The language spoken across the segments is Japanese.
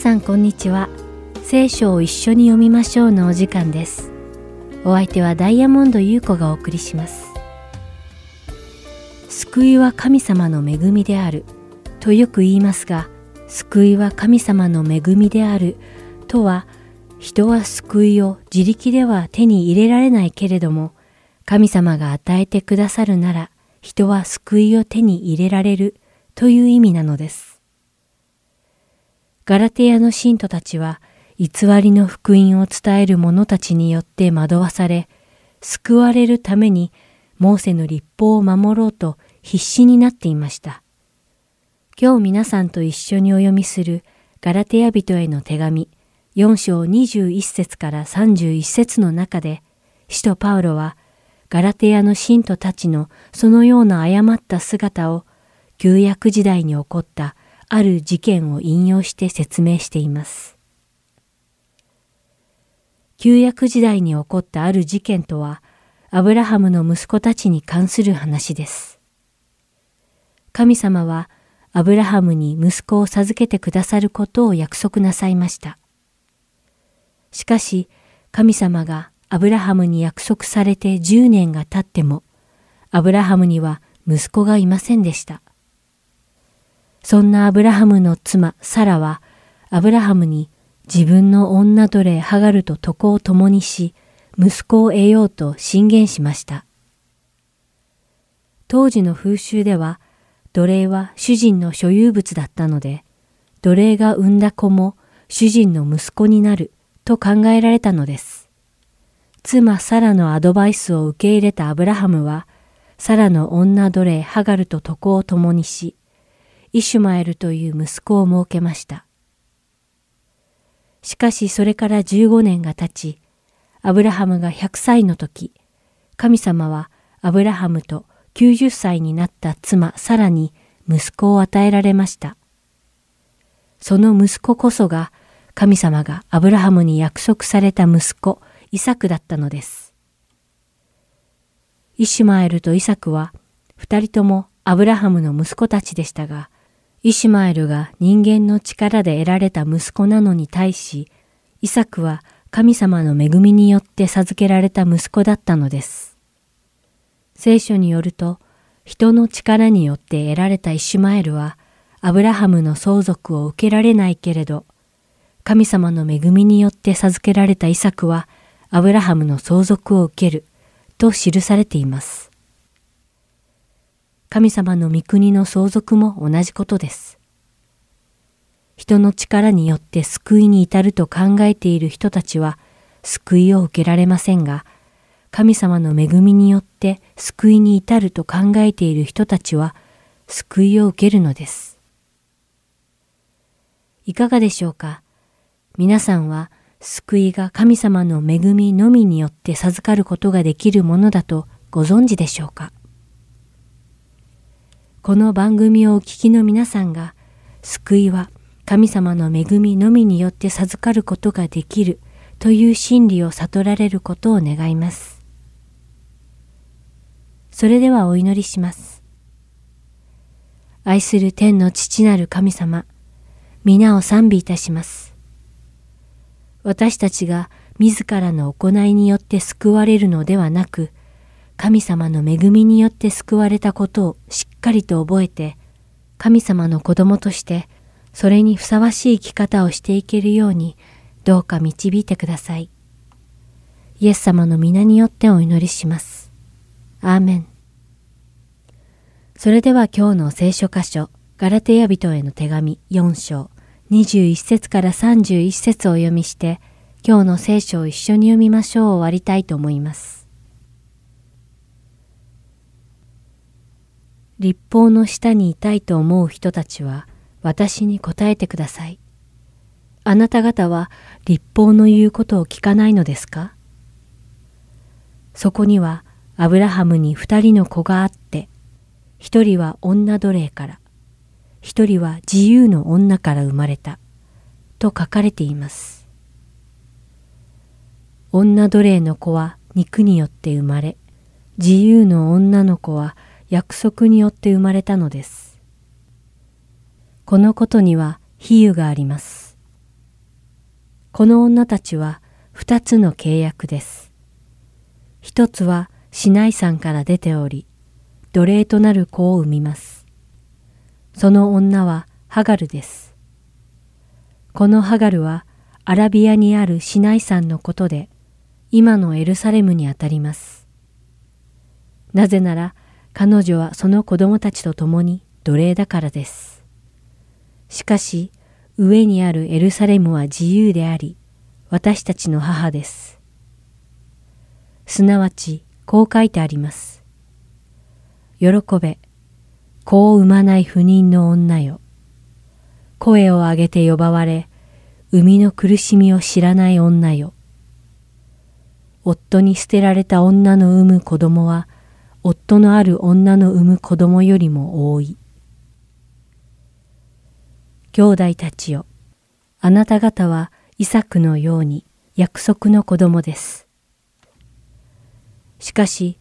さんこんにちは。聖書を一緒に読みましょうのお時間です。お相手はダイヤモンド優子がお送りします。救いは神様の恵みであるとよく言いますが、救いは神様の恵みであるとは、人は救いを自力では手に入れられないけれども、神様が与えてくださるなら、人は救いを手に入れられるという意味なのです。ガラテヤの信徒たちは偽りの福音を伝える者たちによって惑わされ、救われるためにモーセの立法を守ろうと必死になっていました。今日皆さんと一緒にお読みするガラテヤ人への手紙4章21節から31節の中で、使徒パウロはガラテヤの信徒たちのそのような誤った姿を旧約時代に起こったある事件を引用して説明しています。旧約時代に起こったある事件とは、アブラハムの息子たちに関する話です。神様はアブラハムに息子を授けてくださることを約束なさいました。しかし、神様がアブラハムに約束されて10年が経っても、アブラハムには息子がいませんでした。そんなアブラハムの妻サラはアブラハムに自分の女奴隷ハガルと床を共にし息子を得ようと進言しました。当時の風習では奴隷は主人の所有物だったので奴隷が産んだ子も主人の息子になると考えられたのです。妻サラのアドバイスを受け入れたアブラハムはサラの女奴隷ハガルと床を共にしイシュマエルという息子を設けました。しかしそれから15年が経ち、アブラハムが100歳の時、神様はアブラハムと90歳になった妻サラに息子を与えられました。その息子こそが神様がアブラハムに約束された息子イサクだったのです。イシュマエルとイサクは二人ともアブラハムの息子たちでしたが、イシュマエルが人間の力で得られた息子なのに対し、イサクは神様の恵みによって授けられた息子だったのです。聖書によると、人の力によって得られたイシュマエルは、アブラハムの相続を受けられないけれど、神様の恵みによって授けられたイサクは、アブラハムの相続を受ける、と記されています。神様の御国の相続も同じことです。人の力によって救いに至ると考えている人たちは救いを受けられませんが、神様の恵みによって救いに至ると考えている人たちは救いを受けるのです。いかがでしょうか？皆さんは救いが神様の恵みのみによって授かることができるものだとご存知でしょうか？この番組をお聞きの皆さんが、救いは神様の恵みのみによって授かることができるという真理を悟られることを願います。それではお祈りします。愛する天の父なる神様、皆を賛美いたします。私たちが自らの行いによって救われるのではなく、神様の恵みによって救われたことをしっかりと覚えて、神様の子供としてそれにふさわしい生き方をしていけるようにどうか導いてください。イエス様の皆によってお祈りします。アーメン。それでは今日の聖書箇所、ガラテヤ人への手紙4章21節から31節をお読みして、今日の聖書を一緒に読みましょう終わりたいと思います。立法の下にいたいと思う人たちは私に答えてください。あなた方は立法の言うことを聞かないのですか？そこにはアブラハムに二人の子があって、一人は女奴隷から、一人は自由の女から生まれた、と書かれています。女奴隷の子は肉によって生まれ、自由の女の子は約束によって生まれたのです。このことには比喩があります。この女たちは二つの契約です。一つはシナイ山から出ており、奴隷となる子を産みます。その女はハガルです。このハガルはアラビアにあるシナイ山のことで、今のエルサレムにあたります。なぜなら彼女はその子供たちと共に奴隷だからです。しかし、上にあるエルサレムは自由であり、私たちの母です。すなわち、こう書いてあります。喜べ、子を産まない不妊の女よ。声を上げて呼ばわれ、生みの苦しみを知らない女よ。夫に捨てられた女の産む子供は、夫のある女の産む子供よりも多い。兄弟たちよ、あなた方はイサクのように約束の子供です。しかし、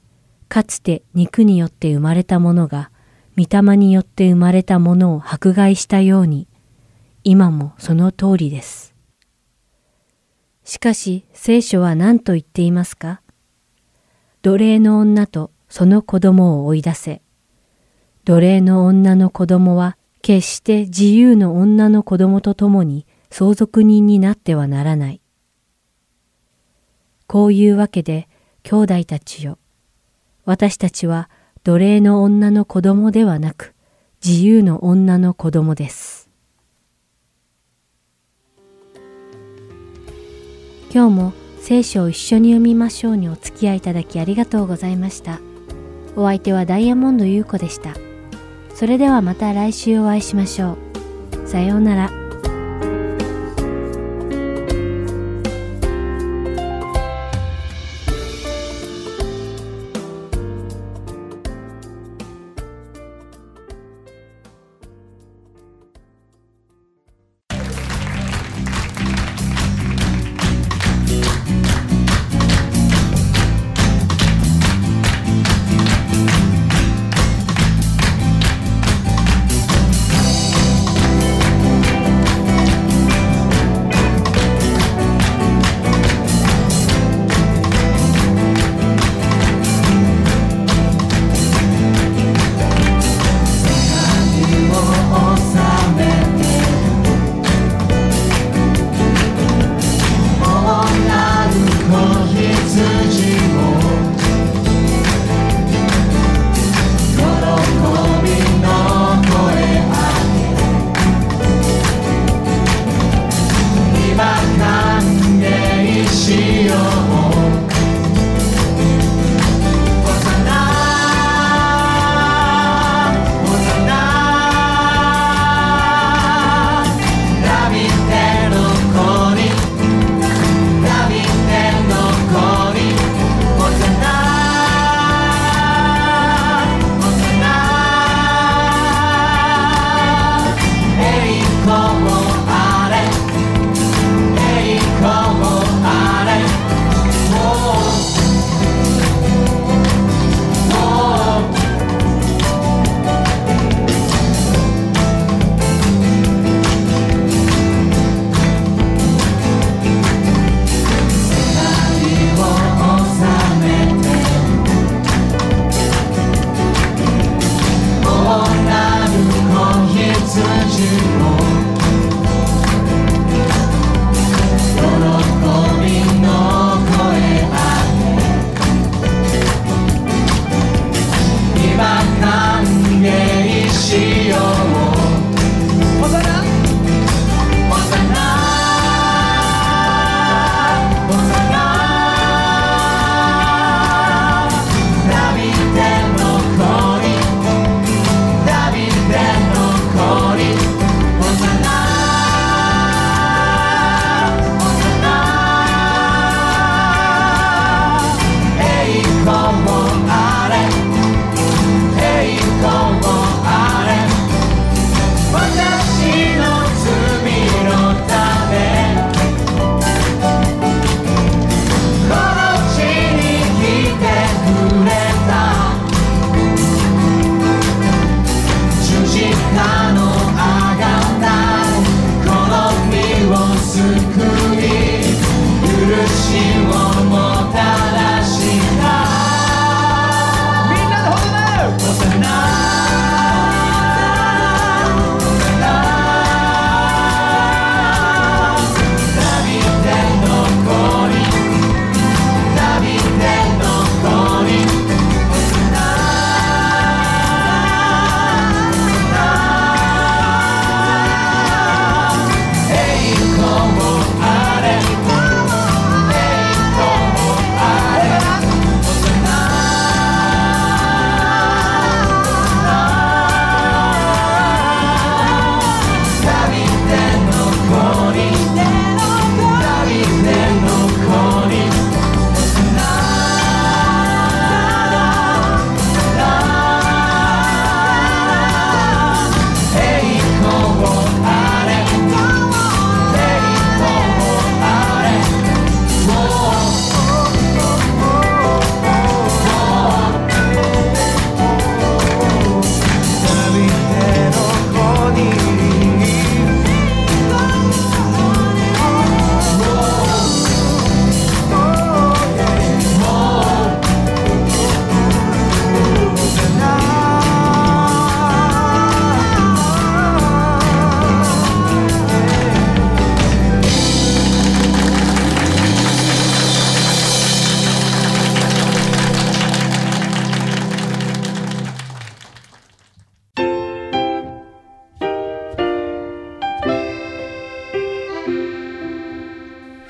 かつて肉によって生まれたものが、御霊によって生まれたものを迫害したように、今もその通りです。しかし聖書は何と言っていますか？奴隷の女とその子供を追い出せ。奴隷の女の子供は決して自由の女の子供と共に相続人になってはならない。こういうわけで兄弟たちよ。私たちは奴隷の女の子供ではなく、自由の女の子供です。今日も聖書を一緒に読みましょうにお付き合いいただきありがとうございました。お相手はダイヤモンド優子でした。それではまた来週お会いしましょう。さようなら。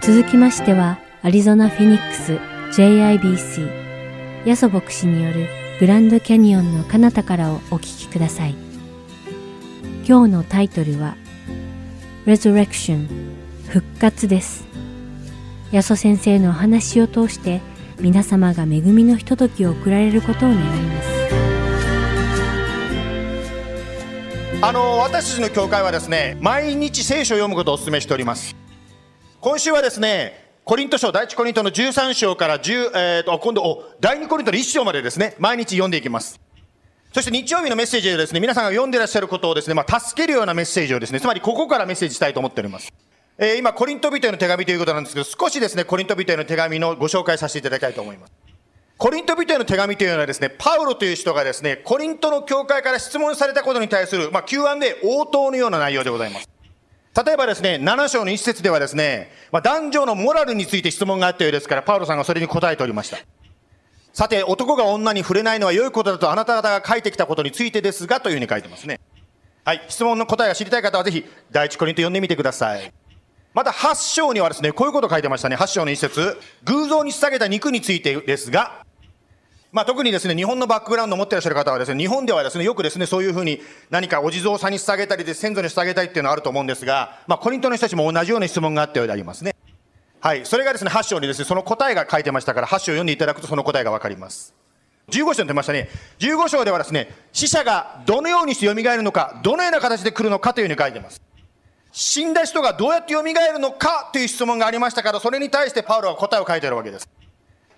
続きましては、アリゾナ・フェニックス JIBC ヤソ牧師によるグランドキャニオンの彼方からをお聞きください。今日のタイトルは Resurrection 復活です。ヤソ先生のお話を通して皆様が恵みのひとときを送られることを願います。あの私たちの教会はですね毎日聖書を読むことをお勧めしております今週はですねコリント書第一コリントの13章から10、えーと、今度お第2コリントの1章までですね毎日読んでいきますそして日曜日のメッセージでですね皆さんが読んでらっしゃることをですね、まあ、助けるようなメッセージをですねつまりここからメッセージしたいと思っておりますえー、今、コリント人への手紙ということなんですけど、少しですね、コリント人への手紙のご紹介させていただきたいと思います。コリント人への手紙というのはですね、パウロという人がですね、コリントの教会から質問されたことに対する、まあ、Q&A 応答のような内容でございます。例えばですね、7章の一節ではですね、まあ、男女のモラルについて質問があったようですから、パウロさんがそれに答えておりました。さて、男が女に触れないのは良いことだとあなた方が書いてきたことについてですが、というふうに書いてますね。はい、質問の答えが知りたい方はぜひ、第一コリント読んでみてください。また8章にはですね、こういうこと書いてましたね。8章の一節。偶像に捧げた肉についてですが、まあ、特にですね、日本のバックグラウンドを持っていらっしゃる方はですね、日本ではですね、よくですね、そういうふうに何かお地蔵さんに捧げたりで先祖に捧げたいっていうのはあると思うんですが、まあ、コリントの人たちも同じような質問があったようでありますね。はい。それがですね、8章にですね、その答えが書いてましたから、8章を読んでいただくとその答えがわかります。15章に出ましたね。15章ではですね、死者がどのようにして蘇るのか、どのような形で来るのかというふうに書いてます。死んだ人がどうやって蘇るのかという質問がありましたから、それに対してパウロは答えを書いているわけです。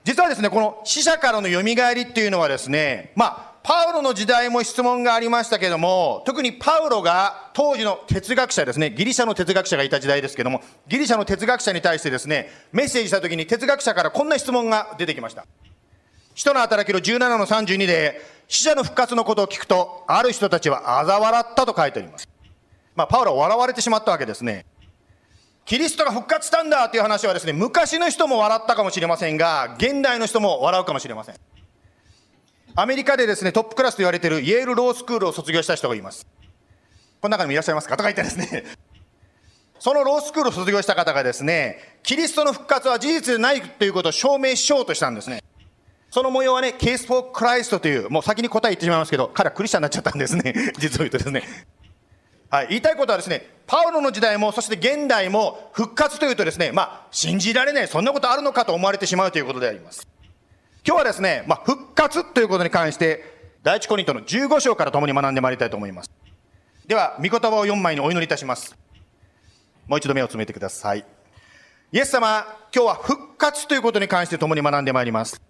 実はですね、この死者からの蘇りっていうのはですね、まあ、パウロの時代も質問がありましたけども、特にパウロが当時の哲学者ですね、ギリシャの哲学者がいた時代ですけども、ギリシャの哲学者に対してですね、メッセージした時に哲学者からこんな質問が出てきました。人の働きの17の32で、死者の復活のことを聞くと、ある人たちは嘲笑ったと書いてあります。まあ、パウロは笑われてしまったわけですね。キリストが復活したんだという話はですね、昔の人も笑ったかもしれませんが、現代の人も笑うかもしれません。アメリカでですね、トップクラスと言われているイェールロースクールを卒業した人がいます。この中にもいらっしゃいますか？とか言ってですね、そのロースクールを卒業した方がですね、キリストの復活は事実でないということを証明しようとしたんですね。その模様はね、 Case for Christ という、もう先に答え言ってしまいますけど、彼はクリスチャンになっちゃったんですね。実を言うとですね。はい、言いたいことはですね、パウロの時代も、そして現代も復活というとですね、まあ、信じられない、そんなことあるのかと思われてしまうということであります。今日はですね、まあ、復活ということに関して、第一コリントの15章から共に学んでまいりたいと思います。では、御言葉を4枚にお祈りいたします。もう一度目をつめてください。イエス様、今日は復活ということに関して共に学んでまいります。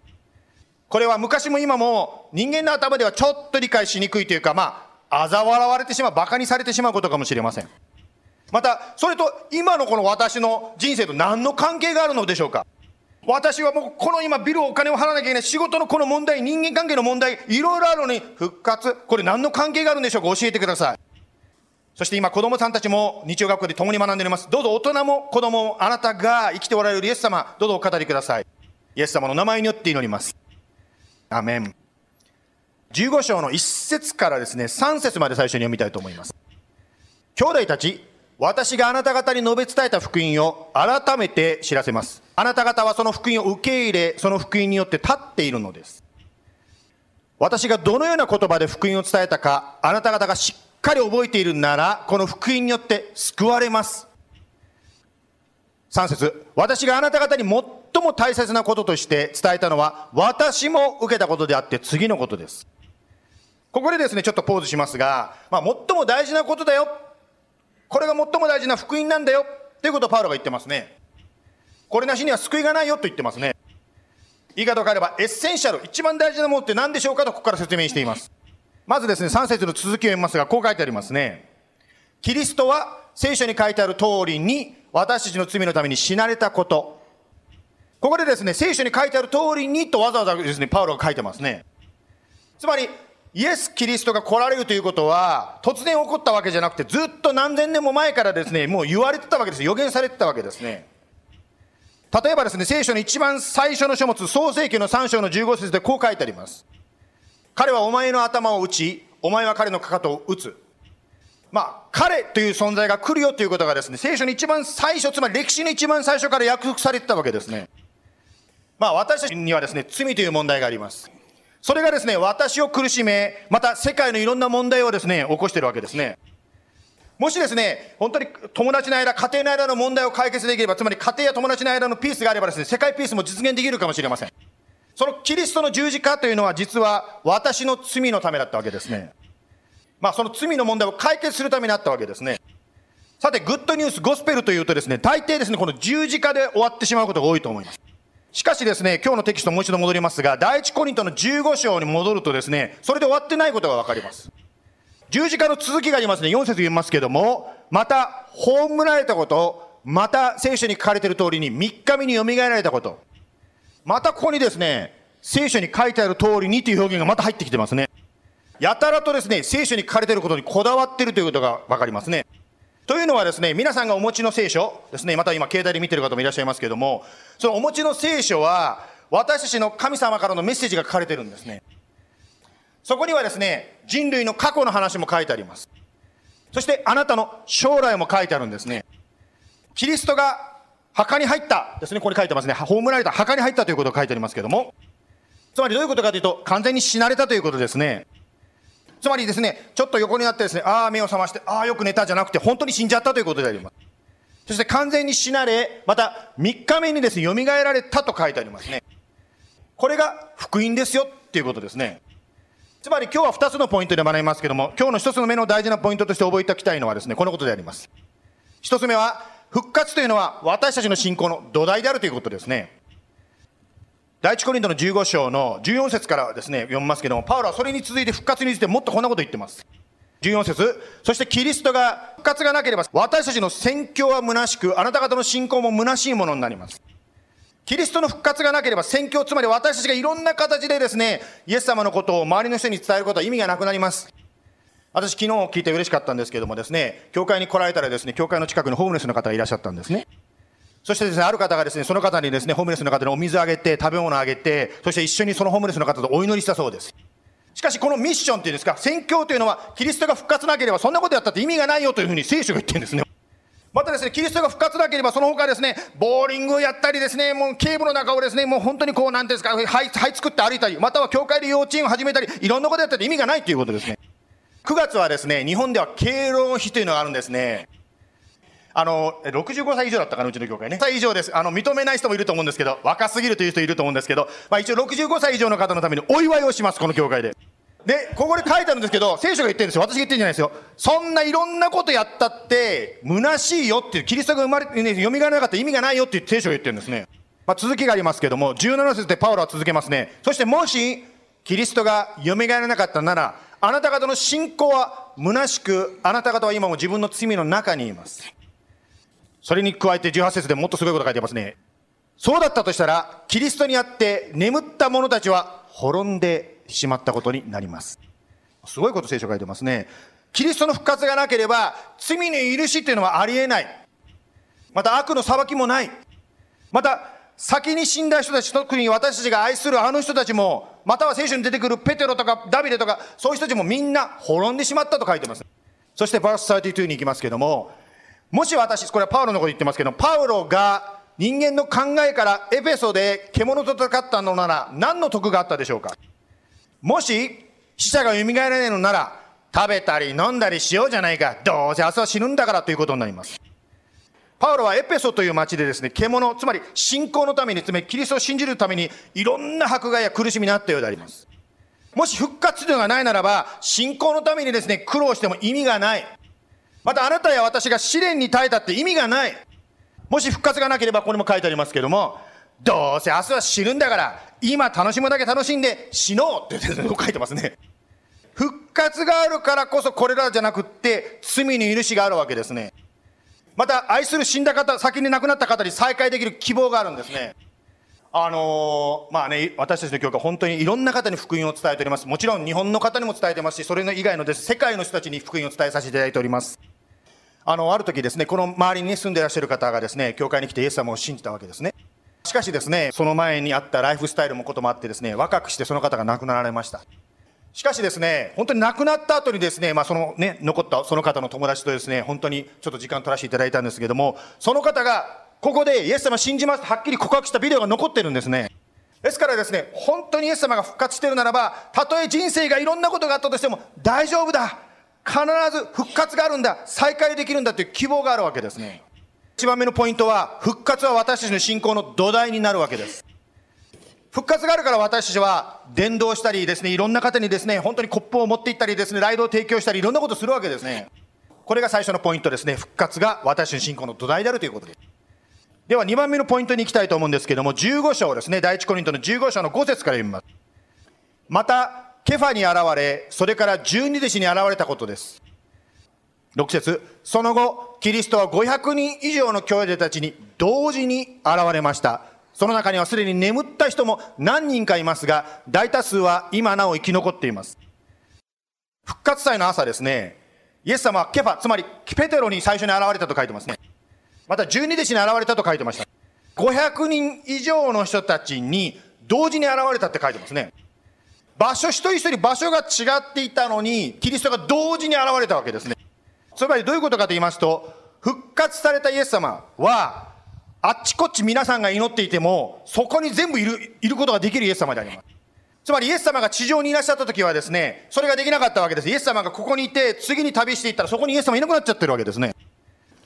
これは昔も今も人間の頭ではちょっと理解しにくいというか、まあ、嘲笑われてしまう、馬鹿にされてしまうことかもしれません。また、それと今のこの私の人生と何の関係があるのでしょうか私はもうこの今ビルをお金を払わなきゃいけない仕事のこの問題、人間関係の問題、いろいろあるのに復活、これ何の関係があるんでしょうか教えてください。そして今子供さんたちも日曜学校で共に学んでおります。どうぞ大人も子供もあなたが生きておられるイエス様、どうぞお語りください。イエス様の名前によって祈ります。アメン。15章の1節からですね、3節まで最初に読みたいと思います。兄弟たち、私があなた方に述べ伝えた福音を改めて知らせます。あなた方はその福音を受け入れ、その福音によって立っているのです。私がどのような言葉で福音を伝えたか、あなた方がしっかり覚えているなら、この福音によって救われます。3節私があなた方に最も大切なこととして伝えたのは、私も受けたことであって次のことです。ここでですね、ちょっとポーズしますが、まあ、最も大事なことだよ。これが最も大事な福音なんだよ。ということをパウロが言ってますね。これなしには救いがないよと言ってますね。言い方を変えれば、 essential、一番大事なものって何でしょうかとここから説明しています。まずですね、3節の続きを読みますが、こう書いてありますね。キリストは聖書に書いてある通りに、私たちの罪のために死なれたこと。ここでですね、聖書に書いてある通りにとわざわざですね、パウロが書いてますね。つまり、イエス・キリストが来られるということは、突然起こったわけじゃなくて、ずっと何千年も前からですね、もう言われてたわけです。予言されてたわけですね。例えばですね、聖書の一番最初の書物、創世記の3章の15節でこう書いてあります。彼はお前の頭を打ち、お前は彼のかかとを打つ。まあ、彼という存在が来るよということがですね、聖書に一番最初、つまり歴史の一番最初から約束されてたわけですね。まあ、私たちにはですね、罪という問題があります。それがですね、私を苦しめ、また世界のいろんな問題をですね、起こしているわけですね。もしですね、本当に友達の間、家庭の間の問題を解決できれば、つまり家庭や友達の間のピースがあればですね、世界ピースも実現できるかもしれません。そのキリストの十字架というのは実は私の罪のためだったわけですね。まあ、その罪の問題を解決するためにあったわけですね。さて、グッドニュース、ゴスペルというとですね、大抵ですね、この十字架で終わってしまうことが多いと思います。しかしですね、今日のテキストもう一度戻りますが、第一コリントの15章に戻るとですね、それで終わってないことがわかります。十字架の続きがありますね、4節言いますけども、また、葬られたこと、また聖書に書かれている通りに3日目によみがえられたこと、またここにですね、聖書に書いてある通りにという表現がまた入ってきてますね。やたらとですね、聖書に書かれていることにこだわっているということがわかりますね。というのはですね、皆さんがお持ちの聖書ですね、また今携帯で見てる方もいらっしゃいますけども、そのお持ちの聖書は、私たちの神様からのメッセージが書かれてるんですね。そこにはですね、人類の過去の話も書いてあります。そしてあなたの将来も書いてあるんですね。キリストが墓に入ったですね、ここに書いてますね。葬られた墓に入ったということが書いてありますけども、つまりどういうことかというと、完全に死なれたということですね。つまりですね、ちょっと横になってですね、ああ、目を覚まして、ああ、よく寝たじゃなくて、本当に死んじゃったということであります。そして完全に死なれ、また3日目にですね、蘇られたと書いてありますね。これが福音ですよっていうことですね。つまり今日は2つのポイントで学びますけども、今日の1つの目の大事なポイントとして覚えておきたいのはですね、このことであります。1つ目は、復活というのは私たちの信仰の土台であるということですね。第一コリントの15章の14節からですね、読みますけども、パウロはそれに続いて復活についてもっとこんなこと言ってます。14節そしてキリストが復活がなければ、私たちの宣教は虚しく、あなた方の信仰も虚しいものになります。キリストの復活がなければ、宣教、つまり私たちがいろんな形でですね、イエス様のことを周りの人に伝えることは意味がなくなります。私昨日聞いて嬉しかったんですけどもですね、教会に来られたらですね、教会の近くにホームレスの方がいらっしゃったんですね。そしてですね、ある方がですね、その方にですね、ホームレスの方にお水あげて、食べ物あげて、そして一緒にそのホームレスの方とお祈りしたそうです。しかしこのミッションっていうんですか、宣教というのは、キリストが復活なければそんなことやったって意味がないよというふうに聖書が言ってるんですね。またですね、キリストが復活なければその他ですね、ボーリングをやったりですね、もう警部の中をですね、もう本当にこう、なんていうんですか、はい、はい、作って歩いたり、または教会で幼稚園を始めたり、いろんなことやったって意味がないということですね。9月はですね、日本では敬老の日というのがあるんですね。あの、65歳以上だったかな、うちの教会ね。歳以上です。あの、認めない人もいると思うんですけど、若すぎるという人いると思うんですけど、まあ一応65歳以上の方のためにお祝いをします、この教会で。で、ここで書いてあるんですけど、聖書が言ってるんですよ。私が言ってるんじゃないですよ。そんないろんなことやったって、虚しいよっていう、キリストが生まれて、ね、蘇らなかった意味がないよっていう聖書が言ってるんですね。まあ続きがありますけども、17節でパウロは続けますね。そしてもし、キリストが蘇らなかったなら、あなた方の信仰は虚しく、あなた方は今も自分の罪の中にいます。それに加えて18節でもっとすごいこと書いてますね。そうだったとしたら、キリストにあって眠った者たちは滅んでしまったことになります。すごいこと聖書書いてますね。キリストの復活がなければ、罪の許しっていうのはありえない。また悪の裁きもない。また、先に死んだ人たち、特に私たちが愛するあの人たちも、または聖書に出てくるペテロとかダビデとか、そういう人たちもみんな滅んでしまったと書いてます。そしてバース32に行きますけども、もし私、これはパウロのこと言ってますけど、パウロが人間の考えからエペソで獣と戦ったのなら何の得があったでしょうか？もし死者が蘇らないのなら食べたり飲んだりしようじゃないか。どうせ明日は死ぬんだからということになります。パウロはエペソという町でですね、獣、つまり信仰のために、つまりキリストを信じるためにいろんな迫害や苦しみにあったようであります。もし復活というのがないならば、信仰のためにですね、苦労しても意味がない。またあなたや私が試練に耐えたって意味がない。もし復活がなければここにも書いてありますけども、どうせ明日は死ぬんだから、今楽しむだけ楽しんで死のうって書いてますね。復活があるからこそこれらじゃなくって罪に許しがあるわけですね。また愛する死んだ方、先に亡くなった方に再会できる希望があるんですね。あのー、まあね、私たちの教会本当にいろんな方に福音を伝えております。もちろん日本の方にも伝えてますし、それ以外のです、世界の人たちに福音を伝えさせていただいております。あの、ある時ですね、この周りに住んでいらっしゃる方がですね、教会に来てイエス様を信じたわけですね。しかしですね、その前にあったライフスタイルもこともあってですね、若くしてその方が亡くなられました。しかしですね、本当に亡くなった後にですね、まあそのね、残ったその方の友達とですね、本当にちょっと時間取らせていただいたんですけども、その方が、ここでイエス様信じますとはっきり告白したビデオが残ってるんですね。ですからですね、本当にイエス様が復活してるならば、たとえ人生がいろんなことがあったとしても、大丈夫だ必ず復活があるんだ再会できるんだという希望があるわけですね。一番目のポイントは、復活は私たちの信仰の土台になるわけです。復活があるから私たちは伝道したりですね、いろんな方にですね、本当にコップを持っていったりですね、ライドを提供したり、いろんなことするわけですね。これが最初のポイントですね。復活が私の信仰の土台であるということです。では2番目のポイントに行きたいと思うんですけども、15章ですね、第一コリントの15章の5節から読みます。また、ケファに現れ、それから十二弟子に現れたことです。6節その後、キリストは500人以上の兄弟たちに同時に現れました。その中にはすでに眠った人も何人かいますが、大多数は今なお生き残っています。復活祭の朝ですね、イエス様はケファ、つまりペテロに最初に現れたと書いてますね。また十二弟子に現れたと書いてました。500人以上の人たちに同時に現れたって書いてますね。場所一人一人場所が違っていたのに、キリストが同時に現れたわけですね。つまりどういうことかと言いますと、復活されたイエス様は、あっちこっち皆さんが祈っていても、そこに全部いる、いることができるイエス様であります。つまりイエス様が地上にいらっしゃった時はですね、それができなかったわけです。イエス様がここにいて、次に旅していったらそこにイエス様いなくなっちゃってるわけですね。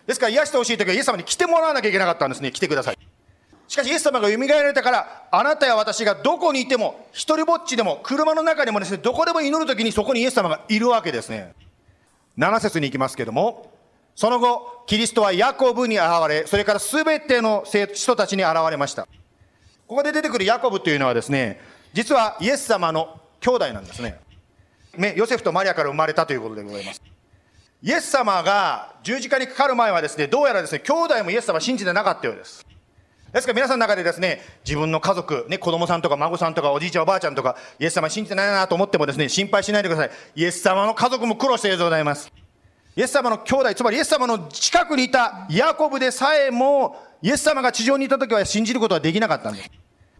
ですから癒してほしい時はイエス様に来てもらわなきゃいけなかったんですね。来てください。しかしイエス様が蘇られたから、あなたや私がどこにいても、一人ぼっちでも、車の中でもですね、どこでも祈る時にそこにイエス様がいるわけですね。7節に行きますけども、その後、キリストはヤコブに現れ、それからすべての人たちに現れました。ここで出てくるヤコブというのはですね、実はイエス様の兄弟なんですね。ヨセフとマリアから生まれたということでございます。イエス様が十字架にかかる前はですね、どうやらですね、兄弟もイエス様信じてなかったようです。ですから皆さんの中でですね、自分の家族、ね、子供さんとか孫さんとかおじいちゃんおばあちゃんとか、イエス様信じてないなと思ってもですね、心配しないでください。イエス様の家族も苦労しているでございます。イエス様の兄弟、つまりイエス様の近くにいたヤコブでさえも、イエス様が地上にいた時は信じることはできなかったんです。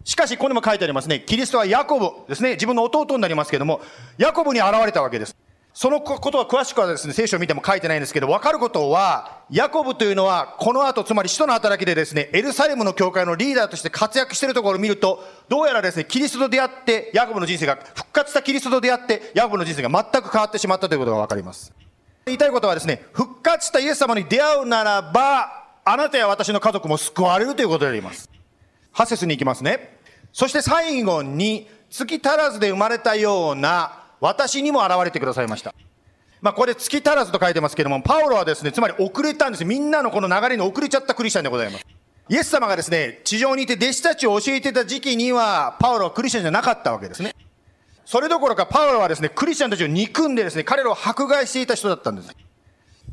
しかし、ここにも書いてありますね。キリストはヤコブですね。自分の弟になりますけども、ヤコブに現れたわけです。そのことは詳しくはですね、聖書を見ても書いてないんですけど、わかることは、ヤコブというのは、この後、つまり使徒の働きでですね、エルサレムの教会のリーダーとして活躍しているところを見ると、どうやらですね、キリストと出会って、ヤコブの人生が、復活したキリストと出会って、ヤコブの人生が全く変わってしまったということがわかります。言いたいことはですね、復活したイエス様に出会うならば、あなたや私の家族も救われるということであります。8節に行きますね。そして最後に、月足らずで生まれたような私にも現れてくださいました。まあ、これ月足らずと書いてますけども、パウロはですね、つまり遅れたんです。みんなのこの流れに遅れちゃったクリスチャンでございます。イエス様がですね、地上にいて弟子たちを教えてた時期には、パウロはクリスチャンじゃなかったわけですね。それどころかパウロはですね、クリスチャンたちを憎んでですね、彼らを迫害していた人だったんです。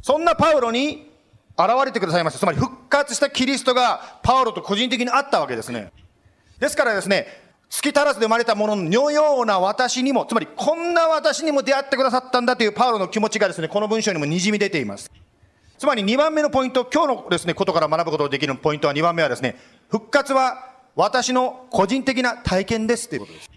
そんなパウロに現れてくださいました。つまり復活したキリストがパウロと個人的に会ったわけですね。ですからですね、月足らずで生まれたもののような私にも、つまりこんな私にも出会ってくださったんだというパウロの気持ちがですね、この文章にも滲み出ています。つまり2番目のポイント、今日のですね、ことから学ぶことができるポイントは2番目はですね、復活は私の個人的な体験ですということです。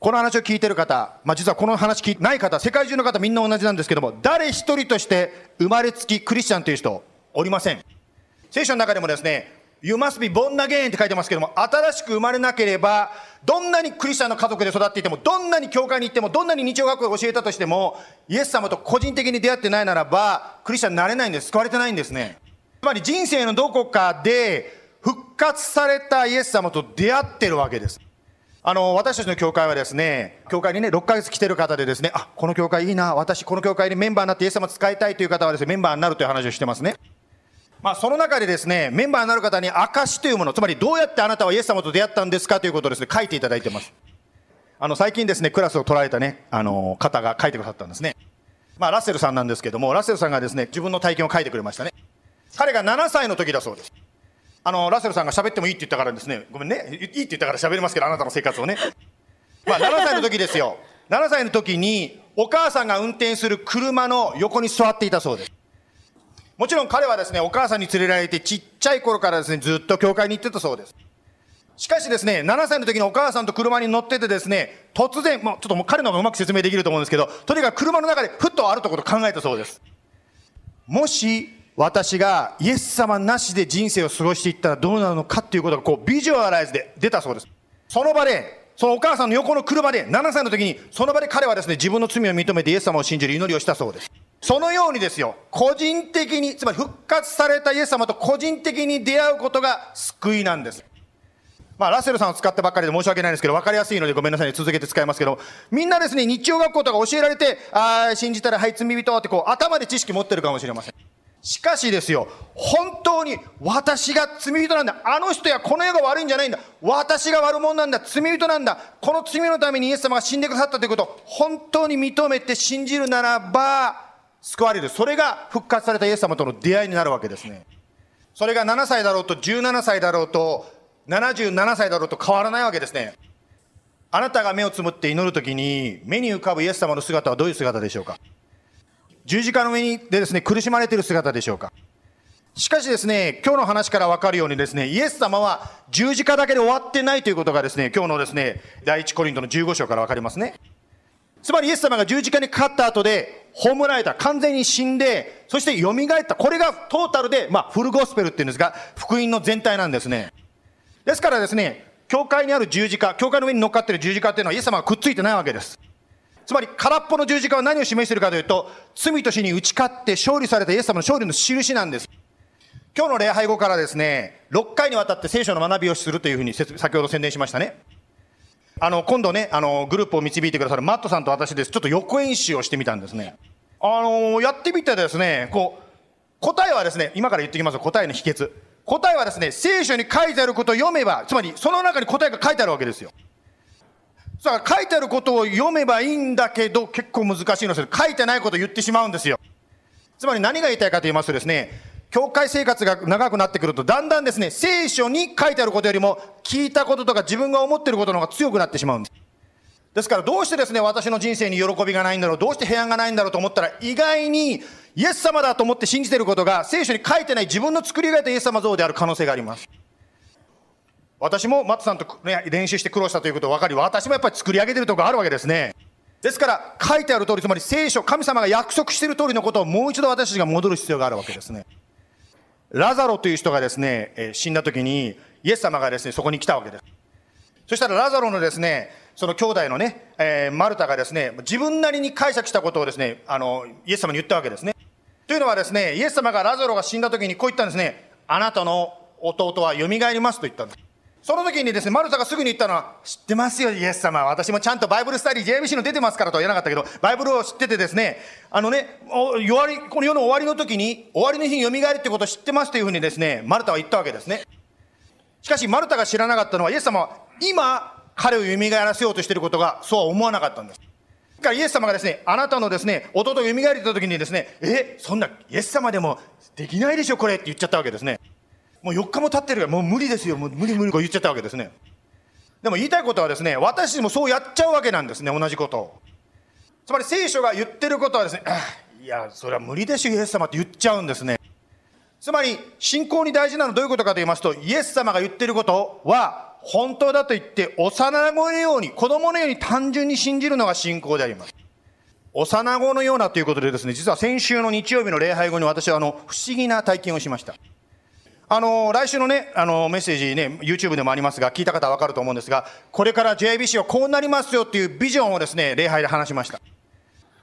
この話を聞いてる方、まあ、実はこの話聞いてない方、世界中の方みんな同じなんですけども、誰一人として生まれつきクリスチャンという人、おりません。聖書の中でもですね、You must be born again って書いてますけども、新しく生まれなければ、どんなにクリスチャンの家族で育っていても、どんなに教会に行っても、どんなに日曜学校を教えたとしても、イエス様と個人的に出会ってないならば、クリスチャンになれないんです。救われてないんですね。つまり人生のどこかで、復活されたイエス様と出会ってるわけです。あの、私たちの教会はですね、教会にね、6ヶ月来てる方でですね、あ、この教会いいな、私、この教会にメンバーになってイエス様使いたいという方はですね、メンバーになるという話をしてますね。まあ、その中でですね、メンバーになる方に証というもの、つまりどうやってあなたはイエス様と出会ったんですかということをですね、書いていただいてます。あの、最近ですね、クラスを取られたね、あの、方が書いてくださったんですね。まあ、ラッセルさんなんですけども、ラッセルさんがですね、自分の体験を書いてくれましたね。彼が7歳の時だそうです。あの、ラッセルさんが喋ってもいいって言ったからですね、ごめんね、いいって言ったから喋りますけど、あなたの生活をね。まあ、7歳の時ですよ。7歳の時に、お母さんが運転する車の横に座っていたそうです。もちろん彼はですね、お母さんに連れられてちっちゃい頃からですね、ずっと教会に行ってたそうです。しかしですね、7歳の時にお母さんと車に乗っててですね、突然、もうちょっともう彼の方がうまく説明できると思うんですけど、とにかく車の中でふっとあるとこと考えたそうです。もし、私がイエス様なしで人生を過ごしていったらどうなるのかっていうことがこうビジュアライズで出たそうです。その場で、そのお母さんの横の車で7歳の時に、その場で彼はですね、自分の罪を認めてイエス様を信じる祈りをしたそうです。そのようにですよ、個人的に、つまり復活されたイエス様と個人的に出会うことが救いなんです。まあ、ラッセルさんを使ったばっかりで申し訳ないんですけど、分かりやすいのでごめんなさいね、続けて使いますけど、みんなですね、日曜学校とか教えられて、ああ、信じたら、はい、罪人ってこう、頭で知識持ってるかもしれません。しかしですよ、本当に私が罪人なんだ。あの人やこの世が悪いんじゃないんだ。私が悪者なんだ。罪人なんだ。この罪のためにイエス様が死んでくださったということを本当に認めて信じるならば、救われる。それが復活されたイエス様との出会いになるわけですね。それが7歳だろうと17歳だろうと77歳だろうと変わらないわけですね。あなたが目をつむって祈るときに、目に浮かぶイエス様の姿はどういう姿でしょうか十字架の上にでですね、苦しまれている姿でしょうかしかしですね、今日の話からわかるようにですね、イエス様は十字架だけで終わってないということがですね、今日のですね、第一コリントの15章からわかりますね。つまりイエス様が十字架にかかった後で、葬られた、完全に死んで、そして蘇った。これがトータルで、まあ、フルゴスペルっていうんですが、福音の全体なんですね。ですからですね、教会にある十字架、教会の上に乗っかってる十字架っていうのはイエス様がくっついてないわけです。つまり空っぽの十字架は何を示しているかというと、罪と死に打ち勝って勝利されたイエス様の勝利の印なんです。今日の礼拝後からですね、6回にわたって聖書の学びをするというふうに先ほど宣伝しましたね。あの、今度ね、あの、グループを導いてくださるマットさんと私です。ちょっと横演習をしてみたんですね。あの、やってみてですね、こう、答えはですね、今から言ってきますよ答えの秘訣。答えはですね、聖書に書いてあることを読めば、つまりその中に答えが書いてあるわけですよ。さあ、書いてあることを読めばいいんだけど、結構難しいのです。書いてないことを言ってしまうんですよ。つまり何が言いたいかと言いますとですね、教会生活が長くなってくると、だんだんですね、聖書に書いてあることよりも、聞いたこととか自分が思ってることの方が強くなってしまうんです。ですからどうしてですね、私の人生に喜びがないんだろう、どうして平安がないんだろうと思ったら、意外にイエス様だと思って信じてることが聖書に書いてない自分の作り上げたイエス様像である可能性があります。私もマットさんと、ね、練習して苦労したということ分かり、私もやっぱり作り上げてるところがあるわけですね。ですから、書いてある通り、つまり聖書、神様が約束している通りのことをもう一度私たちが戻る必要があるわけですね。ラザロという人がですね、死んだ時に、イエス様がですね、そこに来たわけです。そしたらラザロのですね、その兄弟のね、えー、マルタがですね、自分なりに解釈したことをですね、あの、イエス様に言ったわけですね。というのはですね、イエス様がラザロが死んだ時にこう言ったんですね、あなたの弟は蘇りますと言ったんです。その時にですね、マルタがすぐに言ったのは、知ってますよ、イエス様。私もちゃんとバイブルスタディ JBC の出てますからとは言わなかったけど、バイブルを知っててですね、あのね、終わり、この世の終わりの時に、終わりの日に蘇りってことを知ってますというふうにですね、マルタは言ったわけですね。しかし、マルタが知らなかったのは、イエス様は今、彼を蘇らせようとしていることがそうは思わなかったんです。だからイエス様がですね、あなたのですね、弟が蘇りた時にですね、え、そんなイエス様でもできないでしょ、これって言っちゃったわけですね。もう4日も経ってるから、もう無理ですよ、もう無理無理こう言っちゃったわけですね。でも言いたいことはですね、私もそうやっちゃうわけなんですね、同じことを。つまり聖書が言ってることはですね、いや、それは無理でしょ、イエス様って言っちゃうんですね。つまり、信仰に大事なのはどういうことかと言いますと、イエス様が言ってることは、本当だと言って幼子のように子供のように単純に信じるのが信仰であります。幼子のようなということでですね、実は先週の日曜日の礼拝後に私はあの不思議な体験をしました。あの、来週のね、あの、メッセージね、YouTube でもありますが、聞いた方はわかると思うんですが、これから JBC はこうなりますよっていうビジョンをですね、礼拝で話しました。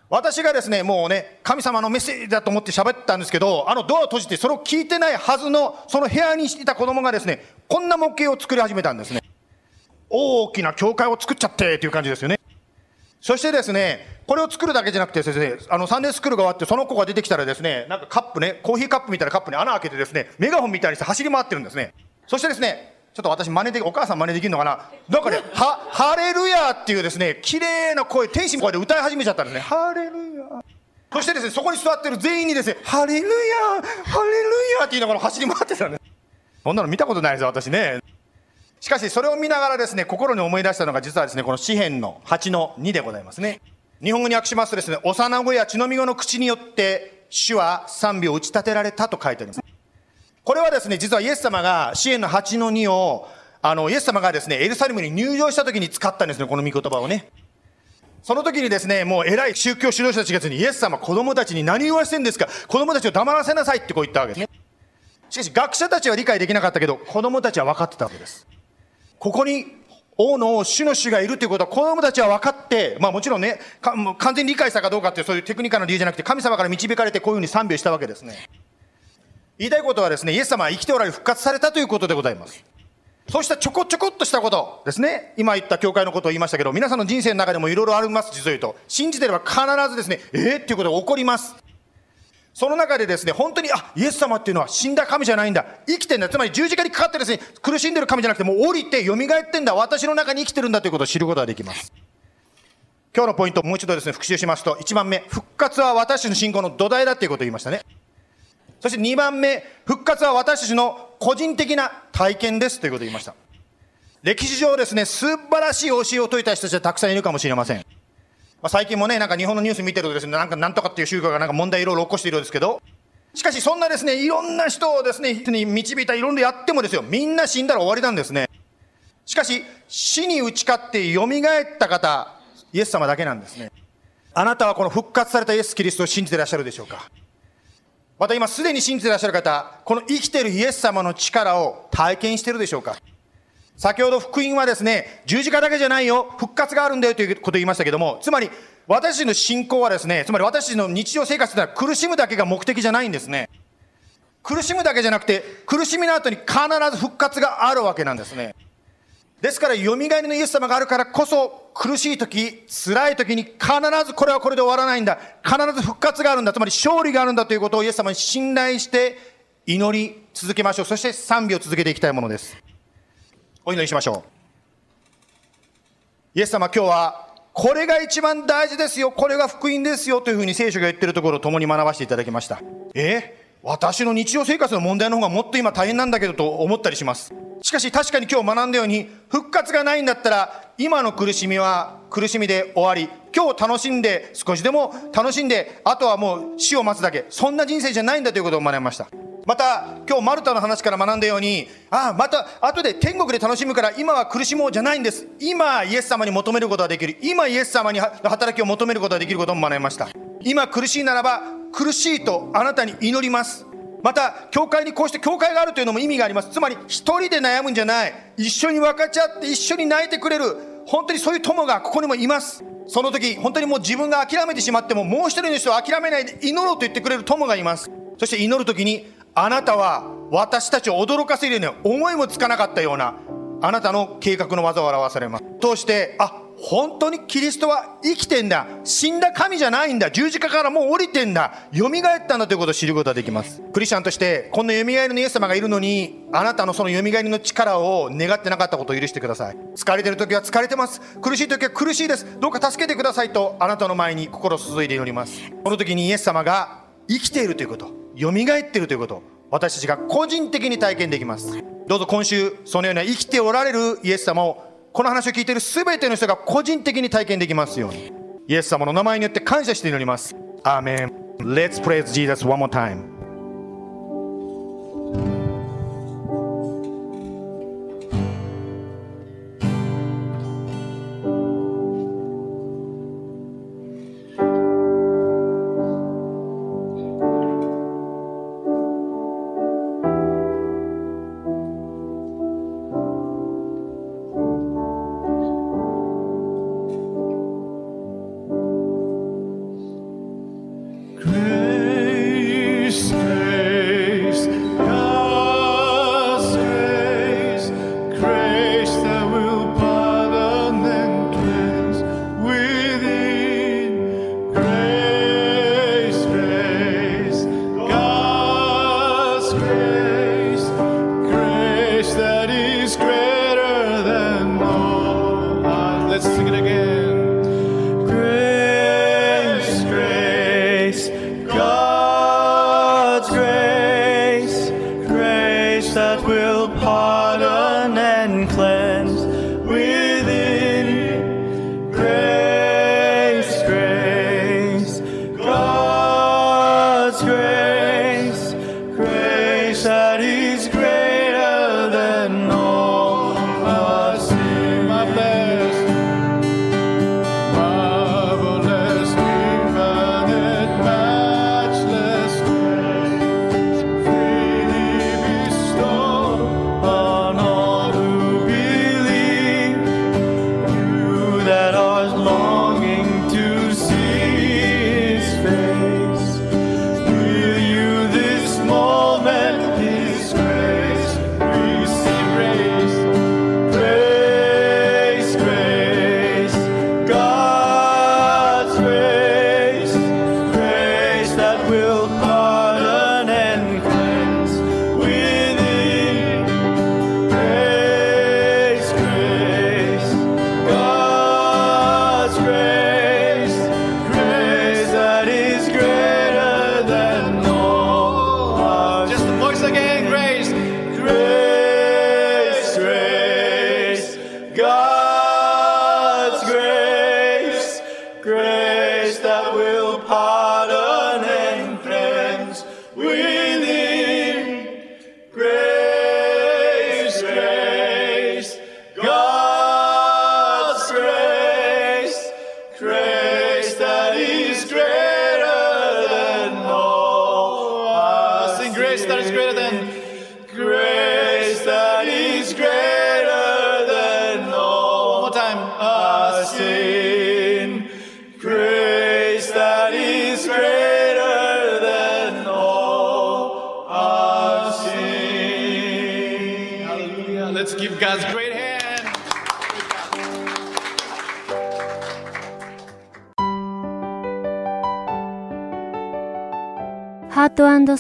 私がですね、もうね、神様のメッセージだと思って喋ったんですけど、あのドアを閉じて、それを聞いてないはずの、その部屋にしていた子供がですね、こんな模型を作り始めたんですね。大きな教会を作っちゃってっていう感じですよね。そしてですね、これを作るだけじゃなくて先生、あの、サンデースクールが終わって、その子が出てきたらですね、なんかカップね、コーヒーカップみたいなカップに穴開けてですね、メガホンみたいにして走り回ってるんですね。そしてですね、ちょっと私真似で、お母さん真似できるのかな？なんかね、は、ハレルヤっていうですね、綺麗な声、天使の声で歌い始めちゃったんですね。ハレルヤ。そしてですね、そこに座ってる全員にですね、ハレルヤハレルヤって言いながら走り回ってたんです。そんなの見たことないですよ、私ね。しかし、それを見ながらですね、心に思い出したのが実はですね、この詩篇の8の2でございますね。日本語に訳しますとですね、幼子や血のみ子の口によって、主は賛美を打ち立てられたと書いてあります。これはですね、実はイエス様が支援の8の2を、あの、イエス様がですね、エルサレムに入場した時に使ったんですね、この御言葉をね。その時にですね、もう偉い宗教指導者たちがですね、イエス様、子供たちに何言わせてんですか？子供たちを黙らせなさいってこう言ったわけです。しかし、学者たちは理解できなかったけど、子供たちは分かってたわけです。ここに、王の、主の主がいるということは、子供たちは分かって、まあもちろんね、完全に理解したかどうかっていう、そういうテクニカルな理由じゃなくて、神様から導かれてこういうふうに賛美をしたわけですね。言いたいことはですね、イエス様は生きておられ復活されたということでございます。そうしたちょこちょこっとしたことですね。今言った教会のことを言いましたけど、皆さんの人生の中でもいろいろあります、実を言うと。信じてれば必ずですね、えー、っていうことが起こります。その中でですね、本当に、あ、イエス様っていうのは死んだ神じゃないんだ。生きてんだ。つまり十字架にかかってですね、苦しんでる神じゃなくて、もう降りて蘇ってんだ。私の中に生きてるんだということを知ることができます。今日のポイント、もう一度ですね、復習しますと、1番目、復活は私の信仰の土台だということを言いましたね。そして2番目、復活は私たちの個人的な体験ですということを言いました。歴史上ですね、素晴らしい教えを説いた人たちはたくさんいるかもしれません。まあ、最近もね、なんか日本のニュース見てるとですね、なんかなんとかっていう宗教がなんか問題いろいろ起こしているんですけど、しかしそんなですね、いろんな人をですね、に導いたいろんなやってもですよ、みんな死んだら終わりなんですね。しかし、死に打ち勝って蘇った方、イエス様だけなんですね。あなたはこの復活されたイエス・キリストを信じてらっしゃるでしょうかまた今すでに信じてらっしゃる方、この生きてるイエス様の力を体験してるでしょうか先ほど福音はですね、十字架だけじゃないよ、復活があるんだよということを言いましたけども、つまり私たちの信仰はですね、つまり私たちの日常生活というのは苦しむだけが目的じゃないんですね。苦しむだけじゃなくて、苦しみの後に必ず復活があるわけなんですね。ですから、蘇りのイエス様があるからこそ、苦しい時、辛い時に必ずこれはこれで終わらないんだ。必ず復活があるんだ。つまり勝利があるんだということをイエス様に信頼して祈り続けましょう。そして賛美を続けていきたいものです。お祈りしましょう。イエス様今日は、これが一番大事ですよ。これが福音ですよ。というふうに聖書が言ってるところを共に学ばせていただきました。え？私の日常生活の問題の方がもっと今大変なんだけどと思ったりします。しかし確かに今日学んだように、復活がないんだったら、今の苦しみは苦しみで終わり、今日楽しんで、少しでも楽しんで、あとはもう死を待つだけ、そんな人生じゃないんだということを学びました。また、今日マルタの話から学んだように、ああ、また、後で天国で楽しむから、今は苦しもうじゃないんです。今、イエス様に求めることができる。今、イエス様に働きを求めることができることも学びました。今苦しいならば、苦しいとあなたに祈ります。また、教会にこうして教会があるというのも意味があります。つまり、一人で悩むんじゃない。一緒に分かち合って一緒に泣いてくれる。本当にそういう友がここにもいます。その時、本当にもう自分が諦めてしまっても、もう一人の人を諦めないで祈ろうと言ってくれる友がいます。そして祈る時に、あなたは私たちを驚かせるように思いもつかなかったような、あなたの計画の技を表されます。通して、あ、本当にキリストは生きてんだ。死んだ神じゃないんだ。十字架からもう降りてんだ。蘇ったんだということを知ることができます。クリスチャンとして、こんな蘇りのイエス様がいるのに、あなたのその蘇りの力を願ってなかったことを許してください。疲れてる時は疲れてます。苦しい時は苦しいです。どうか助けてくださいと、あなたの前に心を注いで祈ります。この時にイエス様が生きているということ、蘇っているということ、私たちが個人的に体験できます。どうぞ今週、そのような生きておられるイエス様をこの話を聞いている全ての人が個人的に体験できますように。イエス様の名前によって感謝して祈ります。アーメン。Let's praise Jesus one more time.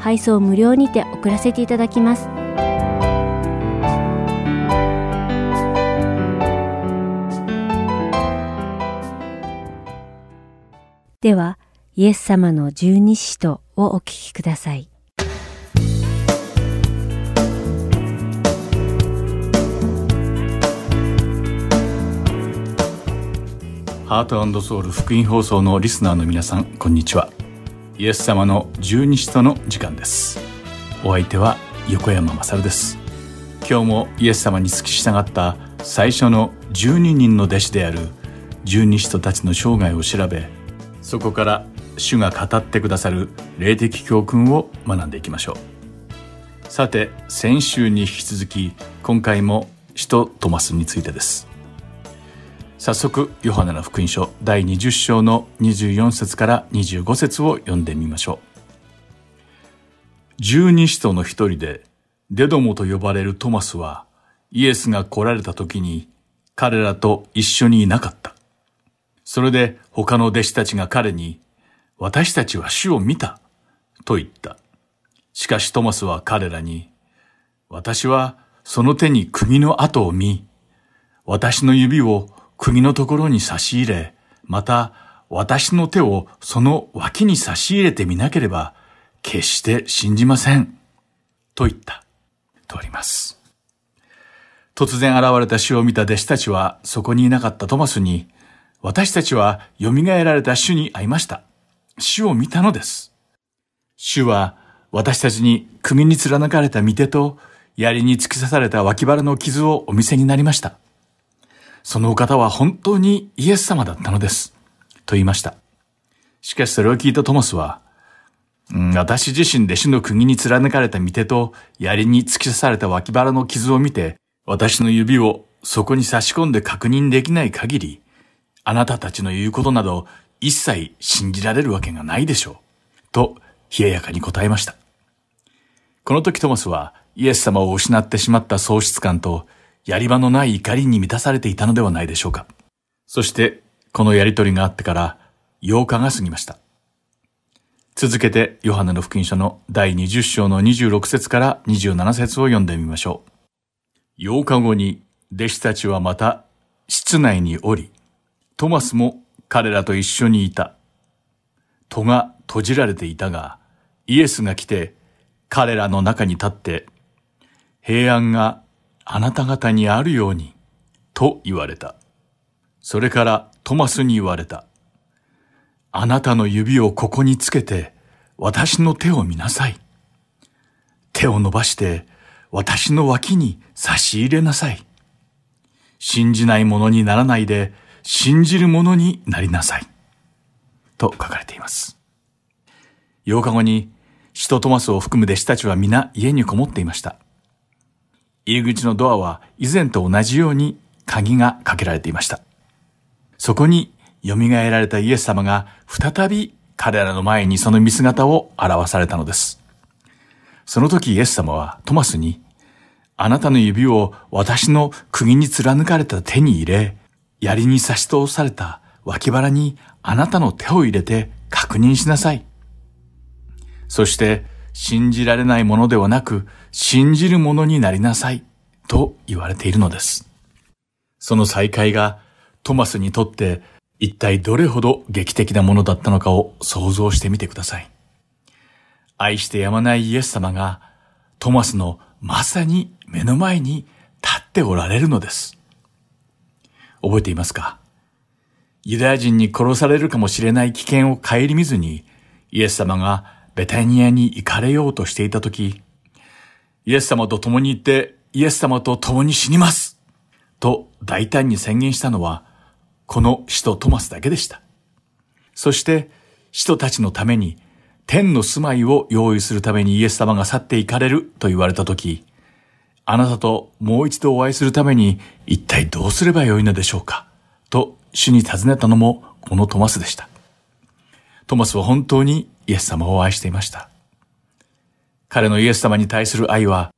配送無料にて送らせていただきますではイエス様の十二使徒をお聞きくださいハートソウル福音放送のリスナーの皆さん、こんにちは。イエス様の十二使徒の時間です。お相手は横山まさるです。今日もイエス様に付き従った最初の12人の弟子である十二使徒たちの生涯を調べ、そこから主が語ってくださる霊的教訓を学んでいきましょう。さて、先週に引き続き、今回も使徒トマスについてです。早速ヨハネの福音書第20章の24節から25節を読んでみましょう。十二使徒の一人でデドモと呼ばれるトマスはイエスが来られた時に彼らと一緒にいなかった。それで他の弟子たちが彼に私たちは主を見たと言った。しかしトマスは彼らに私はその手に釘の跡を見私の指を釘のところに差し入れ、また私の手をその脇に差し入れてみなければ、決して信じません。と言った。とあります。突然現れた主を見た弟子たちは、そこにいなかったトマスに、私たちは蘇られた主に会いました。主を見たのです。主は私たちに釘に貫かれた御手と槍に突き刺された脇腹の傷をお見せになりました。そのお方は本当にイエス様だったのです。と言いました。しかしそれを聞いたトマスは、私自身で主の釘に貫かれた御手と槍に突き刺された脇腹の傷を見て、私の指をそこに差し込んで確認できない限り、あなたたちの言うことなど一切信じられるわけがないでしょう。と、冷ややかに答えました。この時トマスはイエス様を失ってしまった喪失感とやり場のない怒りに満たされていたのではないでしょうか。そして、このやりとりがあってから8日が過ぎました。続けて、ヨハネの福音書の第20章の26節から27節を読んでみましょう。8日後に弟子たちはまた室内におり、トマスも彼らと一緒にいた。戸が閉じられていたが、イエスが来て彼らの中に立って、平安があなた方にあるように、と言われた。それからトマスに言われた。あなたの指をここにつけて、私の手を見なさい。手を伸ばして、私の脇に差し入れなさい。信じない者にならないで、信じる者になりなさい。と書かれています。8日後に、使徒トマスを含む弟子たちは皆家にこもっていました。入り口のドアは以前と同じように鍵がかけられていました。そこに蘇られたイエス様が再び彼らの前にその見姿を表されたのです。その時イエス様はトマスに、あなたの指を私の釘に貫かれた手に入れ、槍に差し通された脇腹にあなたの手を入れて確認しなさい。そして信じられないものではなく信じるものになりなさいと言われているのです。その再会がトマスにとって一体どれほど劇的なものだったのかを想像してみてください。愛してやまないイエス様がトマスのまさに目の前に立っておられるのです。覚えていますか？ユダヤ人に殺されるかもしれない危険を顧みずにイエス様がベタニアに行かれようとしていたとき、イエス様と共に行ってイエス様と共に死にますと大胆に宣言したのはこの使徒トマスだけでした。そして使徒たちのために天の住まいを用意するためにイエス様が去って行かれると言われたとき、あなたともう一度お会いするために一体どうすればよいのでしょうかと主に尋ねたのもこのトマスでした。トマスは本当にイエス様を愛していました。彼のイエス様に対する愛は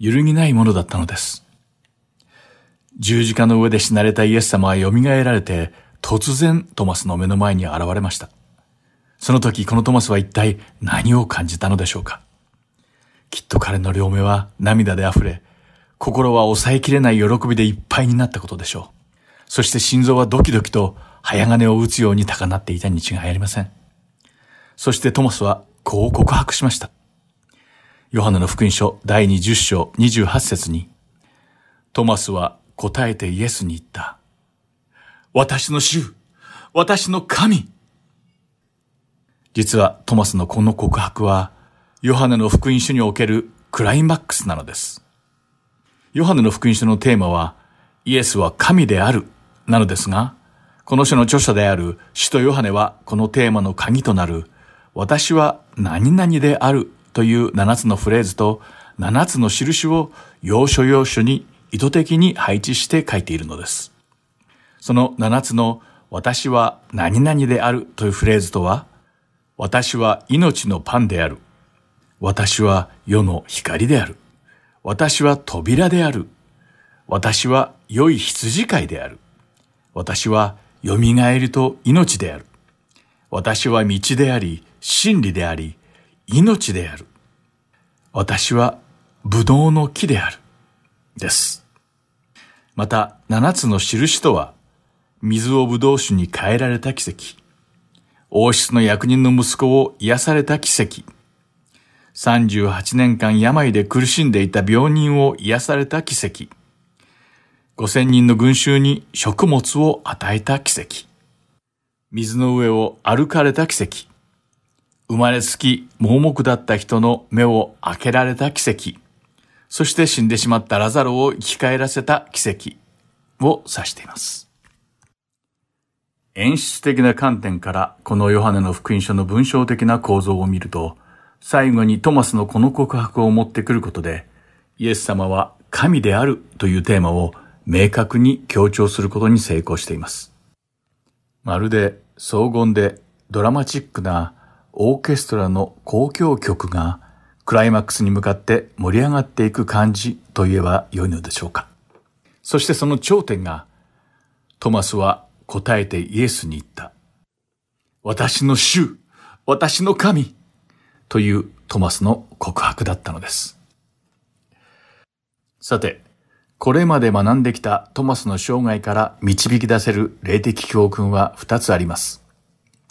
揺るぎないものだったのです。十字架の上で死なれたイエス様は蘇られて突然トマスの目の前に現れました。その時このトマスは一体何を感じたのでしょうかきっと彼の両目は涙で溢れ、心は抑えきれない喜びでいっぱいになったことでしょう。そして心臓はドキドキと早金を打つように高鳴っていたに違いありません。そしてトマスはこう告白しました。ヨハネの福音書第20章28節に、トマスは答えてイエスに言った。私の主、私の神。実はトマスのこの告白は、ヨハネの福音書におけるクライマックスなのです。ヨハネの福音書のテーマは、イエスは神である、なのですが、この書の著者である使徒ヨハネは、このテーマの鍵となる、私は何々であるという七つのフレーズと七つの印を要所要所に意図的に配置して書いているのです。その七つの私は何々であるというフレーズとは、私は命のパンである。私は世の光である。私は扉である。私は良い羊飼いである。私は蘇りと命である。私は道であり、真理であり、命である。私は葡萄の木である。です。また、七つの印とは、水を葡萄酒に変えられた奇跡。王室の役人の息子を癒された奇跡。38年間病で苦しんでいた病人を癒された奇跡。5000人の群衆に食物を与えた奇跡。水の上を歩かれた奇跡。生まれつき盲目だった人の目を開けられた奇跡。そして死んでしまったラザロを生き返らせた奇跡を指しています。演出的な観点からこのヨハネの福音書の文章的な構造を見ると、最後にトマスのこの告白を持ってくることで、イエス様は神であるというテーマを明確に強調することに成功しています。まるで荘厳でドラマチックなオーケストラの交響曲がクライマックスに向かって盛り上がっていく感じと言えば良いのでしょうか。そしてその頂点が、トマスは答えてイエスに言った。私の主、私の神というトマスの告白だったのです。さて、これまで学んできたトマスの生涯から導き出せる霊的教訓は二つあります。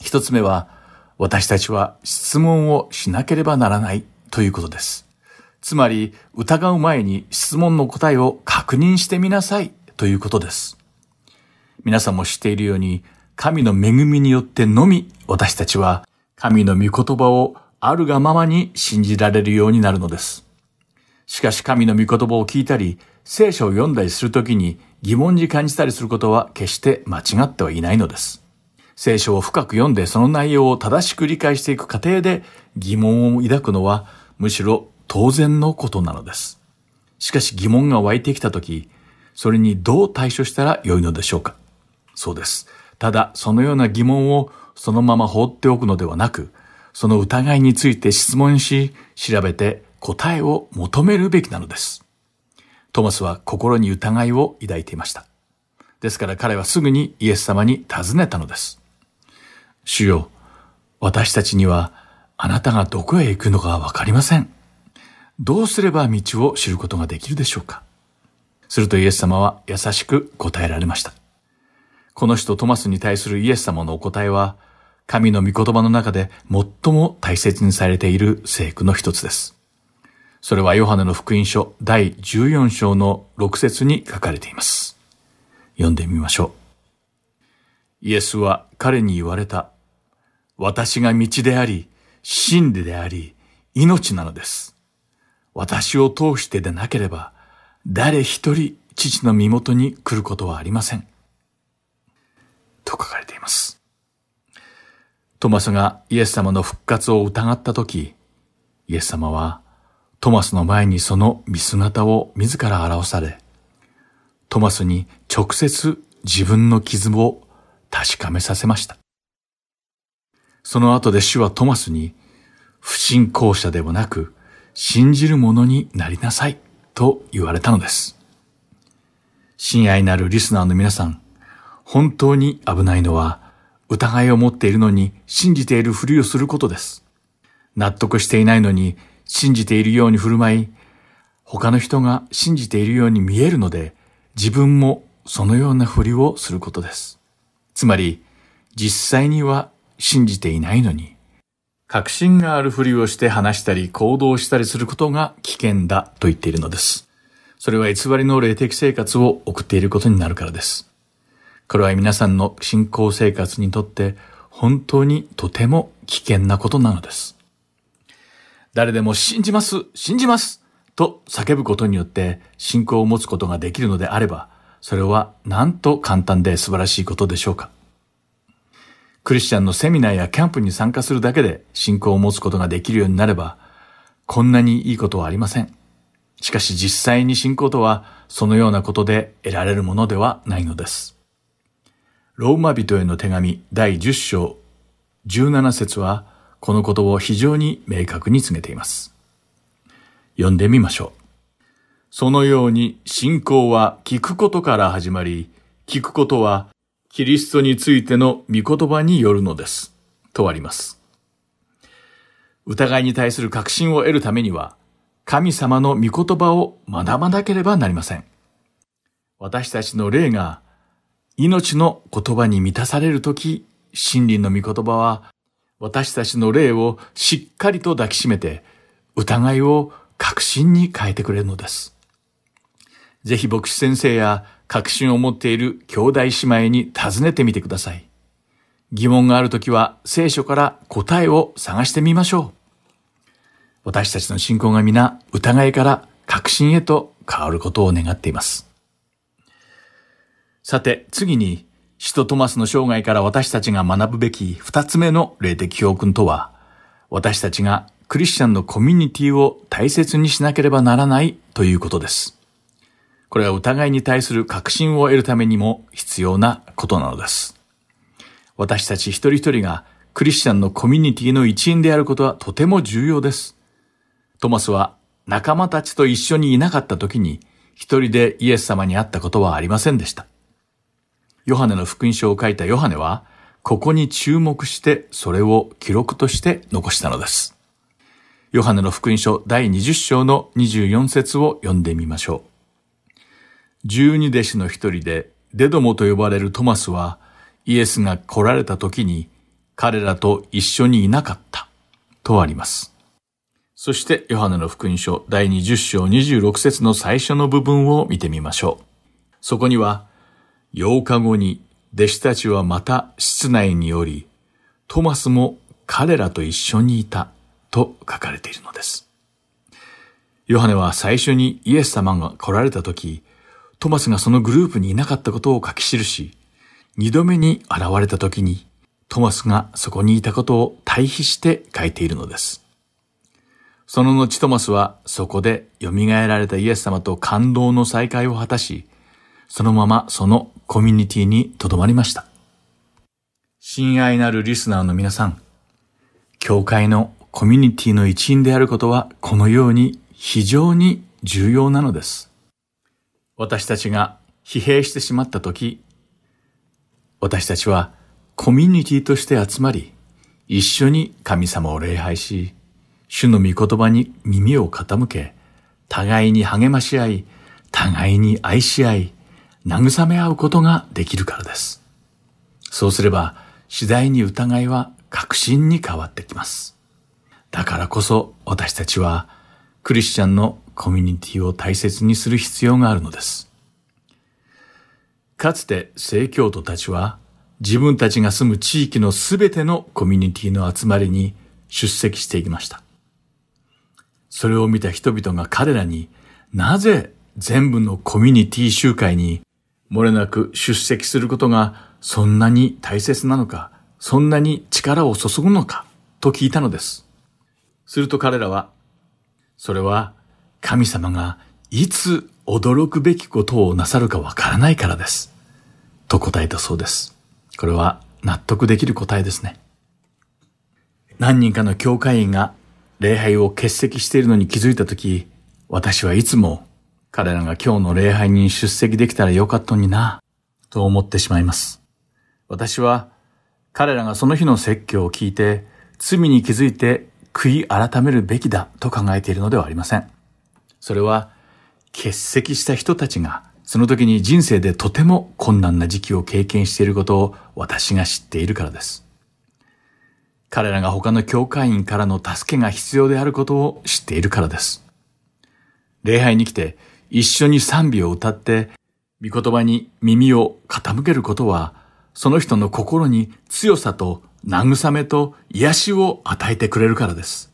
一つ目は、私たちは質問をしなければならないということです。つまり、疑う前に質問の答えを確認してみなさいということです。皆さんも知っているように、神の恵みによってのみ私たちは神の御言葉をあるがままに信じられるようになるのです。しかし神の御言葉を聞いたり、聖書を読んだりするときに疑問に感じたりすることは決して間違ってはいないのです。聖書を深く読んでその内容を正しく理解していく過程で疑問を抱くのはむしろ当然のことなのです。しかし疑問が湧いてきたとき、それにどう対処したらよいのでしょうか？そうです。ただ、そのような疑問をそのまま放っておくのではなく、その疑いについて質問し、調べて答えを求めるべきなのです。トマスは心に疑いを抱いていました。ですから彼はすぐにイエス様に尋ねたのです。主よ、私たちにはあなたがどこへ行くのかわかりません。どうすれば道を知ることができるでしょうかするとイエス様は優しく答えられました。この人トマスに対するイエス様のお答えは、神の御言葉の中で最も大切にされている聖句の一つです。それはヨハネの福音書第14章の6節に書かれています。読んでみましょう。イエスは彼に言われた。私が道であり、真理であり、命なのです。私を通してでなければ、誰一人父の身元に来ることはありません。と書かれています。トマスがイエス様の復活を疑ったとき、イエス様はトマスの前にその見姿を自ら表され、トマスに直接自分の傷を確かめさせました。その後で主はトマスに、不信仰者ではなく、信じる者になりなさいと言われたのです。親愛なるリスナーの皆さん、本当に危ないのは、疑いを持っているのに信じているふりをすることです。納得していないのに信じているように振る舞い、他の人が信じているように見えるので、自分もそのようなふりをすることです。つまり、実際には信じていないのに、確信があるふりをして話したり行動したりすることが危険だと言っているのです。それは偽りの霊的生活を送っていることになるからです。これは皆さんの信仰生活にとって本当にとても危険なことなのです。誰でも信じます、信じますと叫ぶことによって信仰を持つことができるのであれば、それはなんと簡単で素晴らしいことでしょうか。クリスチャンのセミナーやキャンプに参加するだけで信仰を持つことができるようになれば、こんなにいいことはありません。しかし実際に信仰とはそのようなことで得られるものではないのです。ローマ人への手紙第10章17節はこのことを非常に明確に告げています。読んでみましょう。そのように信仰は聞くことから始まり、聞くことはキリストについての御言葉によるのです。とあります。疑いに対する確信を得るためには、神様の御言葉を学ばなければなりません。私たちの霊が命の言葉に満たされるとき、真理の御言葉は、私たちの霊をしっかりと抱きしめて、疑いを確信に変えてくれるのです。ぜひ牧師先生や確信を持っている兄弟姉妹に尋ねてみてください。疑問があるときは聖書から答えを探してみましょう。私たちの信仰が皆疑いから確信へと変わることを願っています。さて、次に、使徒トマスの生涯から私たちが学ぶべき二つ目の霊的教訓とは、私たちがクリスチャンのコミュニティを大切にしなければならないということです。これは疑いに対する確信を得るためにも必要なことなのです。私たち一人一人がクリスチャンのコミュニティの一員であることはとても重要です。トマスは仲間たちと一緒にいなかった時に一人でイエス様に会ったことはありませんでした。ヨハネの福音書を書いたヨハネは、ここに注目してそれを記録として残したのです。ヨハネの福音書第20章の24節を読んでみましょう。十二弟子の一人でデドモと呼ばれるトマスはイエスが来られた時に彼らと一緒にいなかったとあります。そしてヨハネの福音書第20章26節の最初の部分を見てみましょう。そこには8日後に弟子たちはまた室内におり、トマスも彼らと一緒にいたと書かれているのです。ヨハネは最初にイエス様が来られた時、トマスがそのグループにいなかったことを書き記し、二度目に現れた時にトマスがそこにいたことを対比して書いているのです。その後トマスはそこで蘇られたイエス様と感動の再会を果たし、そのままそのコミュニティに留まりました。親愛なるリスナーの皆さん、教会のコミュニティの一員であることはこのように非常に重要なのです。私たちが疲弊してしまったとき、私たちはコミュニティとして集まり、一緒に神様を礼拝し、主の御言葉に耳を傾け、互いに励まし合い、互いに愛し合い、慰め合うことができるからです。そうすれば、次第に疑いは確信に変わってきます。だからこそ私たちはクリスチャンのコミュニティを大切にする必要があるのです。かつて聖教徒たちは自分たちが住む地域のすべてのコミュニティの集まりに出席していきました。それを見た人々が彼らになぜ全部のコミュニティ集会に漏れなく出席することがそんなに大切なのか、そんなに力を注ぐのかと聞いたのです。すると彼らは、それは神様がいつ驚くべきことをなさるかわからないからです。と答えたそうです。これは納得できる答えですね。何人かの教会員が礼拝を欠席しているのに気づいたとき、私はいつも彼らが今日の礼拝に出席できたらよかったのにな、と思ってしまいます。私は彼らがその日の説教を聞いて罪に気づいて悔い改めるべきだと考えているのではありません。それは欠席した人たちがその時に人生でとても困難な時期を経験していることを私が知っているからです。彼らが他の教会員からの助けが必要であることを知っているからです。礼拝に来て一緒に賛美を歌って、御言葉に耳を傾けることは、その人の心に強さと慰めと癒しを与えてくれるからです。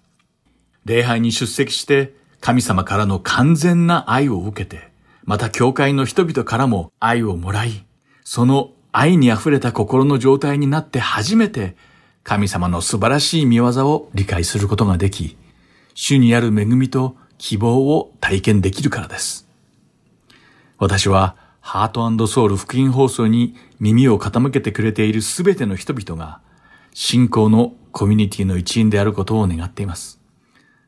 礼拝に出席して神様からの完全な愛を受けて、また教会の人々からも愛をもらい、その愛に溢れた心の状態になって初めて神様の素晴らしい見業を理解することができ、主にある恵みと希望を体験できるからです。私はハートソウル福音放送に耳を傾けてくれているすべての人々が信仰のコミュニティの一員であることを願っています。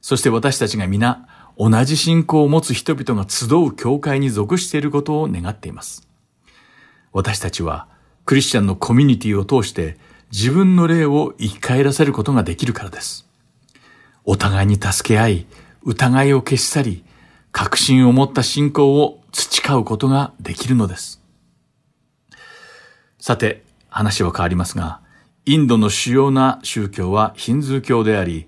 そして私たちが皆同じ信仰を持つ人々が集う教会に属していることを願っています。私たちはクリスチャンのコミュニティを通して自分の霊を生き返らせることができるからです。お互いに助け合い、疑いを消し去り、確信を持った信仰を培うことができるのです。さて、話は変わりますが、インドの主要な宗教はヒンズー教であり、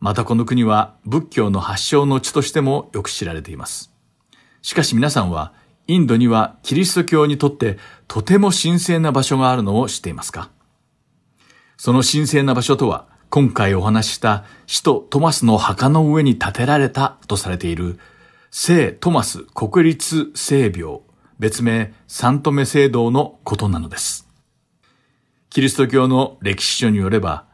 またこの国は仏教の発祥の地としてもよく知られています。しかし皆さんは、インドにはキリスト教にとってとても神聖な場所があるのを知っていますか？その神聖な場所とは、今回お話しした使徒トマスの墓の上に建てられたとされている聖トマス国立聖廟、別名サントメ聖堂のことなのです。キリスト教の歴史書によれば、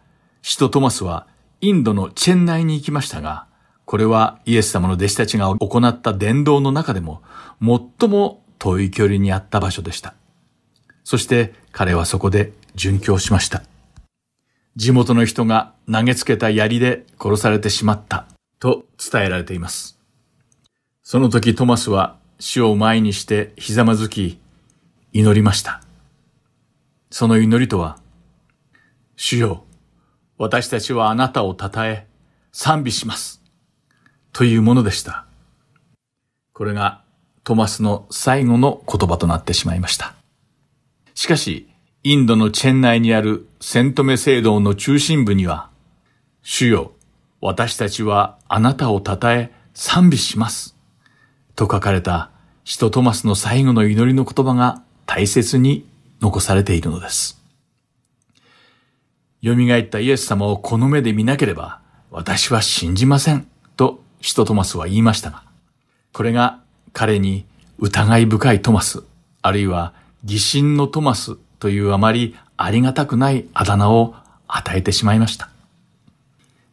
使徒トマスはインドのチェン内に行きましたが、これはイエス様の弟子たちが行った伝道の中でも最も遠い距離にあった場所でした。そして彼はそこで殉教しました。地元の人が投げつけた槍で殺されてしまったと伝えられています。その時トマスは死を前にしてひざまずき祈りました。その祈りとは、主よ、私たちはあなたを称え、賛美します。というものでした。これがトマスの最後の言葉となってしまいました。しかし、インドのチェン内にあるセントメ聖堂の中心部には、主よ、私たちはあなたを称え賛美します。と書かれた使徒トマスの最後の祈りの言葉が大切に残されているのです。蘇ったイエス様をこの目で見なければ、私は信じません、と使徒トマスは言いましたが、これが彼に疑い深いトマス、あるいは疑心のトマスというあまりありがたくないあだ名を与えてしまいました。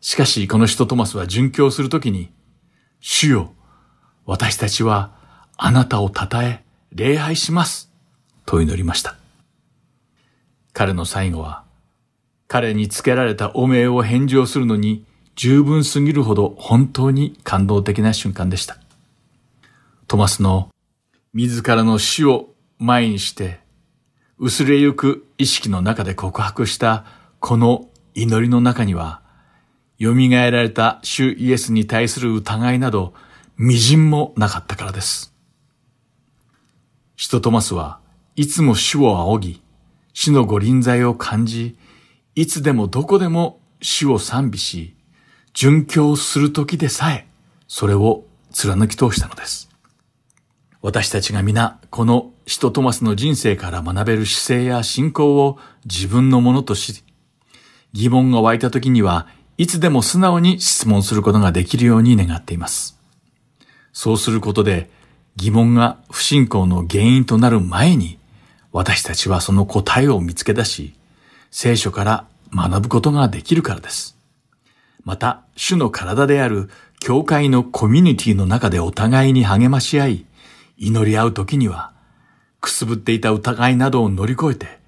しかし、この人トマスは殉教するときに、主よ、私たちはあなたを称え、礼拝します。と祈りました。彼の最後は、彼につけられた汚名を返上するのに十分すぎるほど本当に感動的な瞬間でした。トマスの自らの死を前にして薄れゆく意識の中で告白したこの祈りの中には蘇られた主イエスに対する疑いなど微塵もなかったからです。使徒トマスはいつも主を仰ぎ、主のご臨在を感じ、いつでもどこでも主を賛美し、殉教する時でさえ、それを貫き通したのです。私たちが皆、この使徒トマスの人生から学べる姿勢や信仰を自分のものとし、疑問が湧いた時には、いつでも素直に質問することができるように願っています。そうすることで、疑問が不信仰の原因となる前に、私たちはその答えを見つけ出し、聖書から学ぶことができるからです。また、主の体である教会のコミュニティの中でお互いに励まし合い、祈り合う時には、くすぶっていた疑いなどを乗り越えて、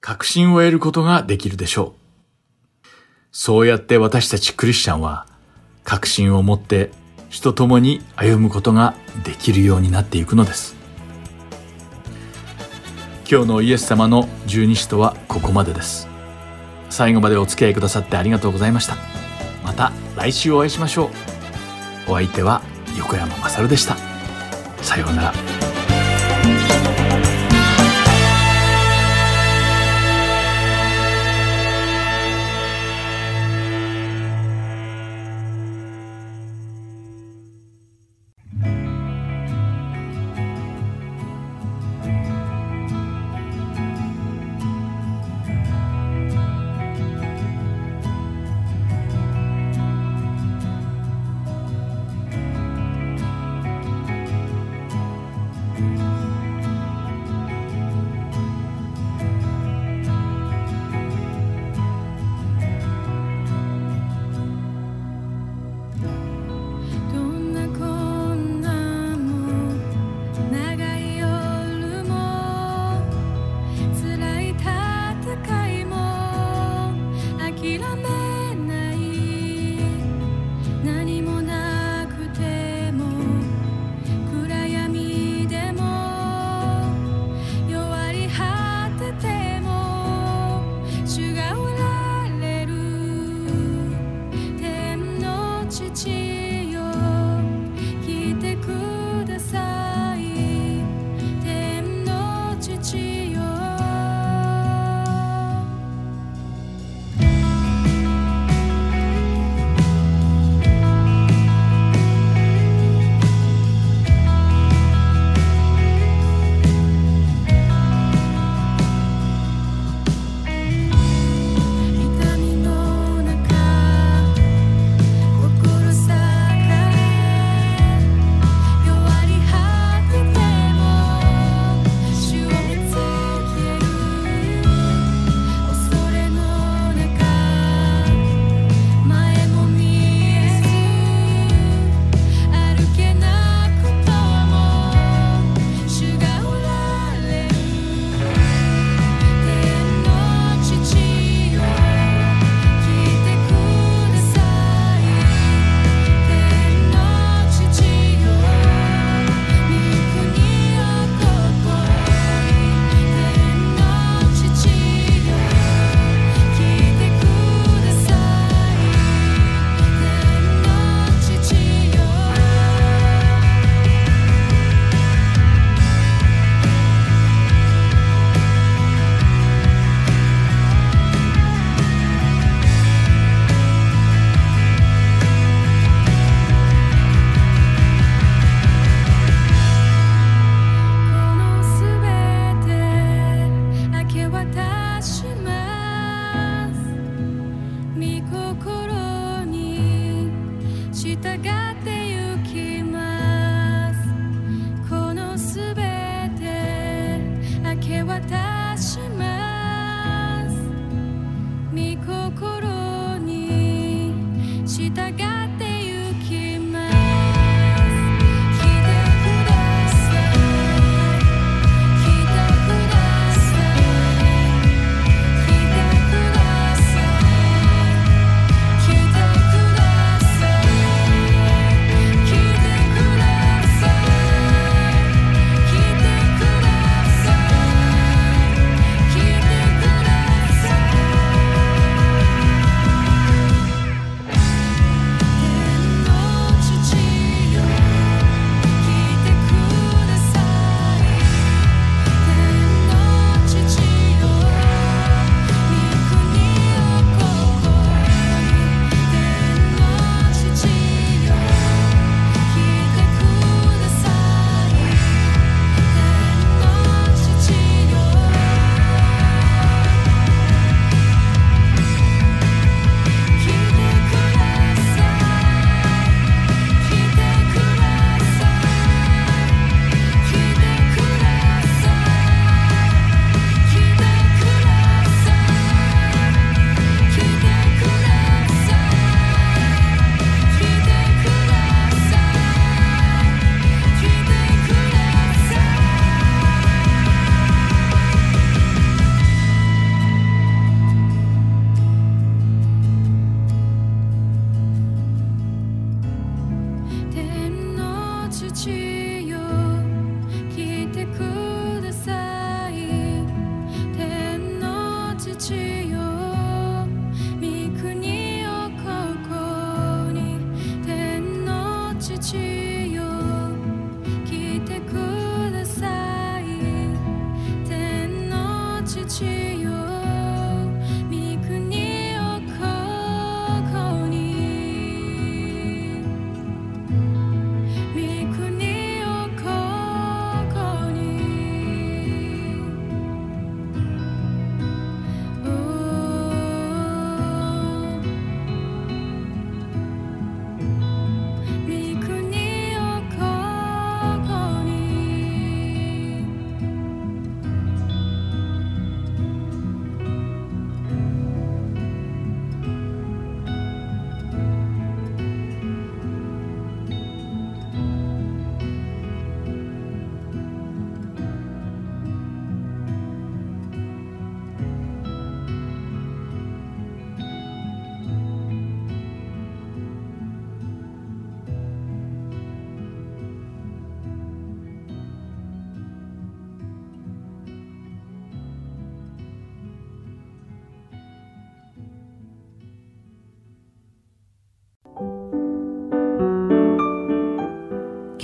確信を得ることができるでしょう。そうやって私たちクリスチャンは、確信を持って人と共に歩むことができるようになっていくのです。今日のイエス様の十二使徒はここまでです。最後までお付き合いくださってありがとうございました。また来週お会いしましょう。お相手は横山まさるでした。さようなら。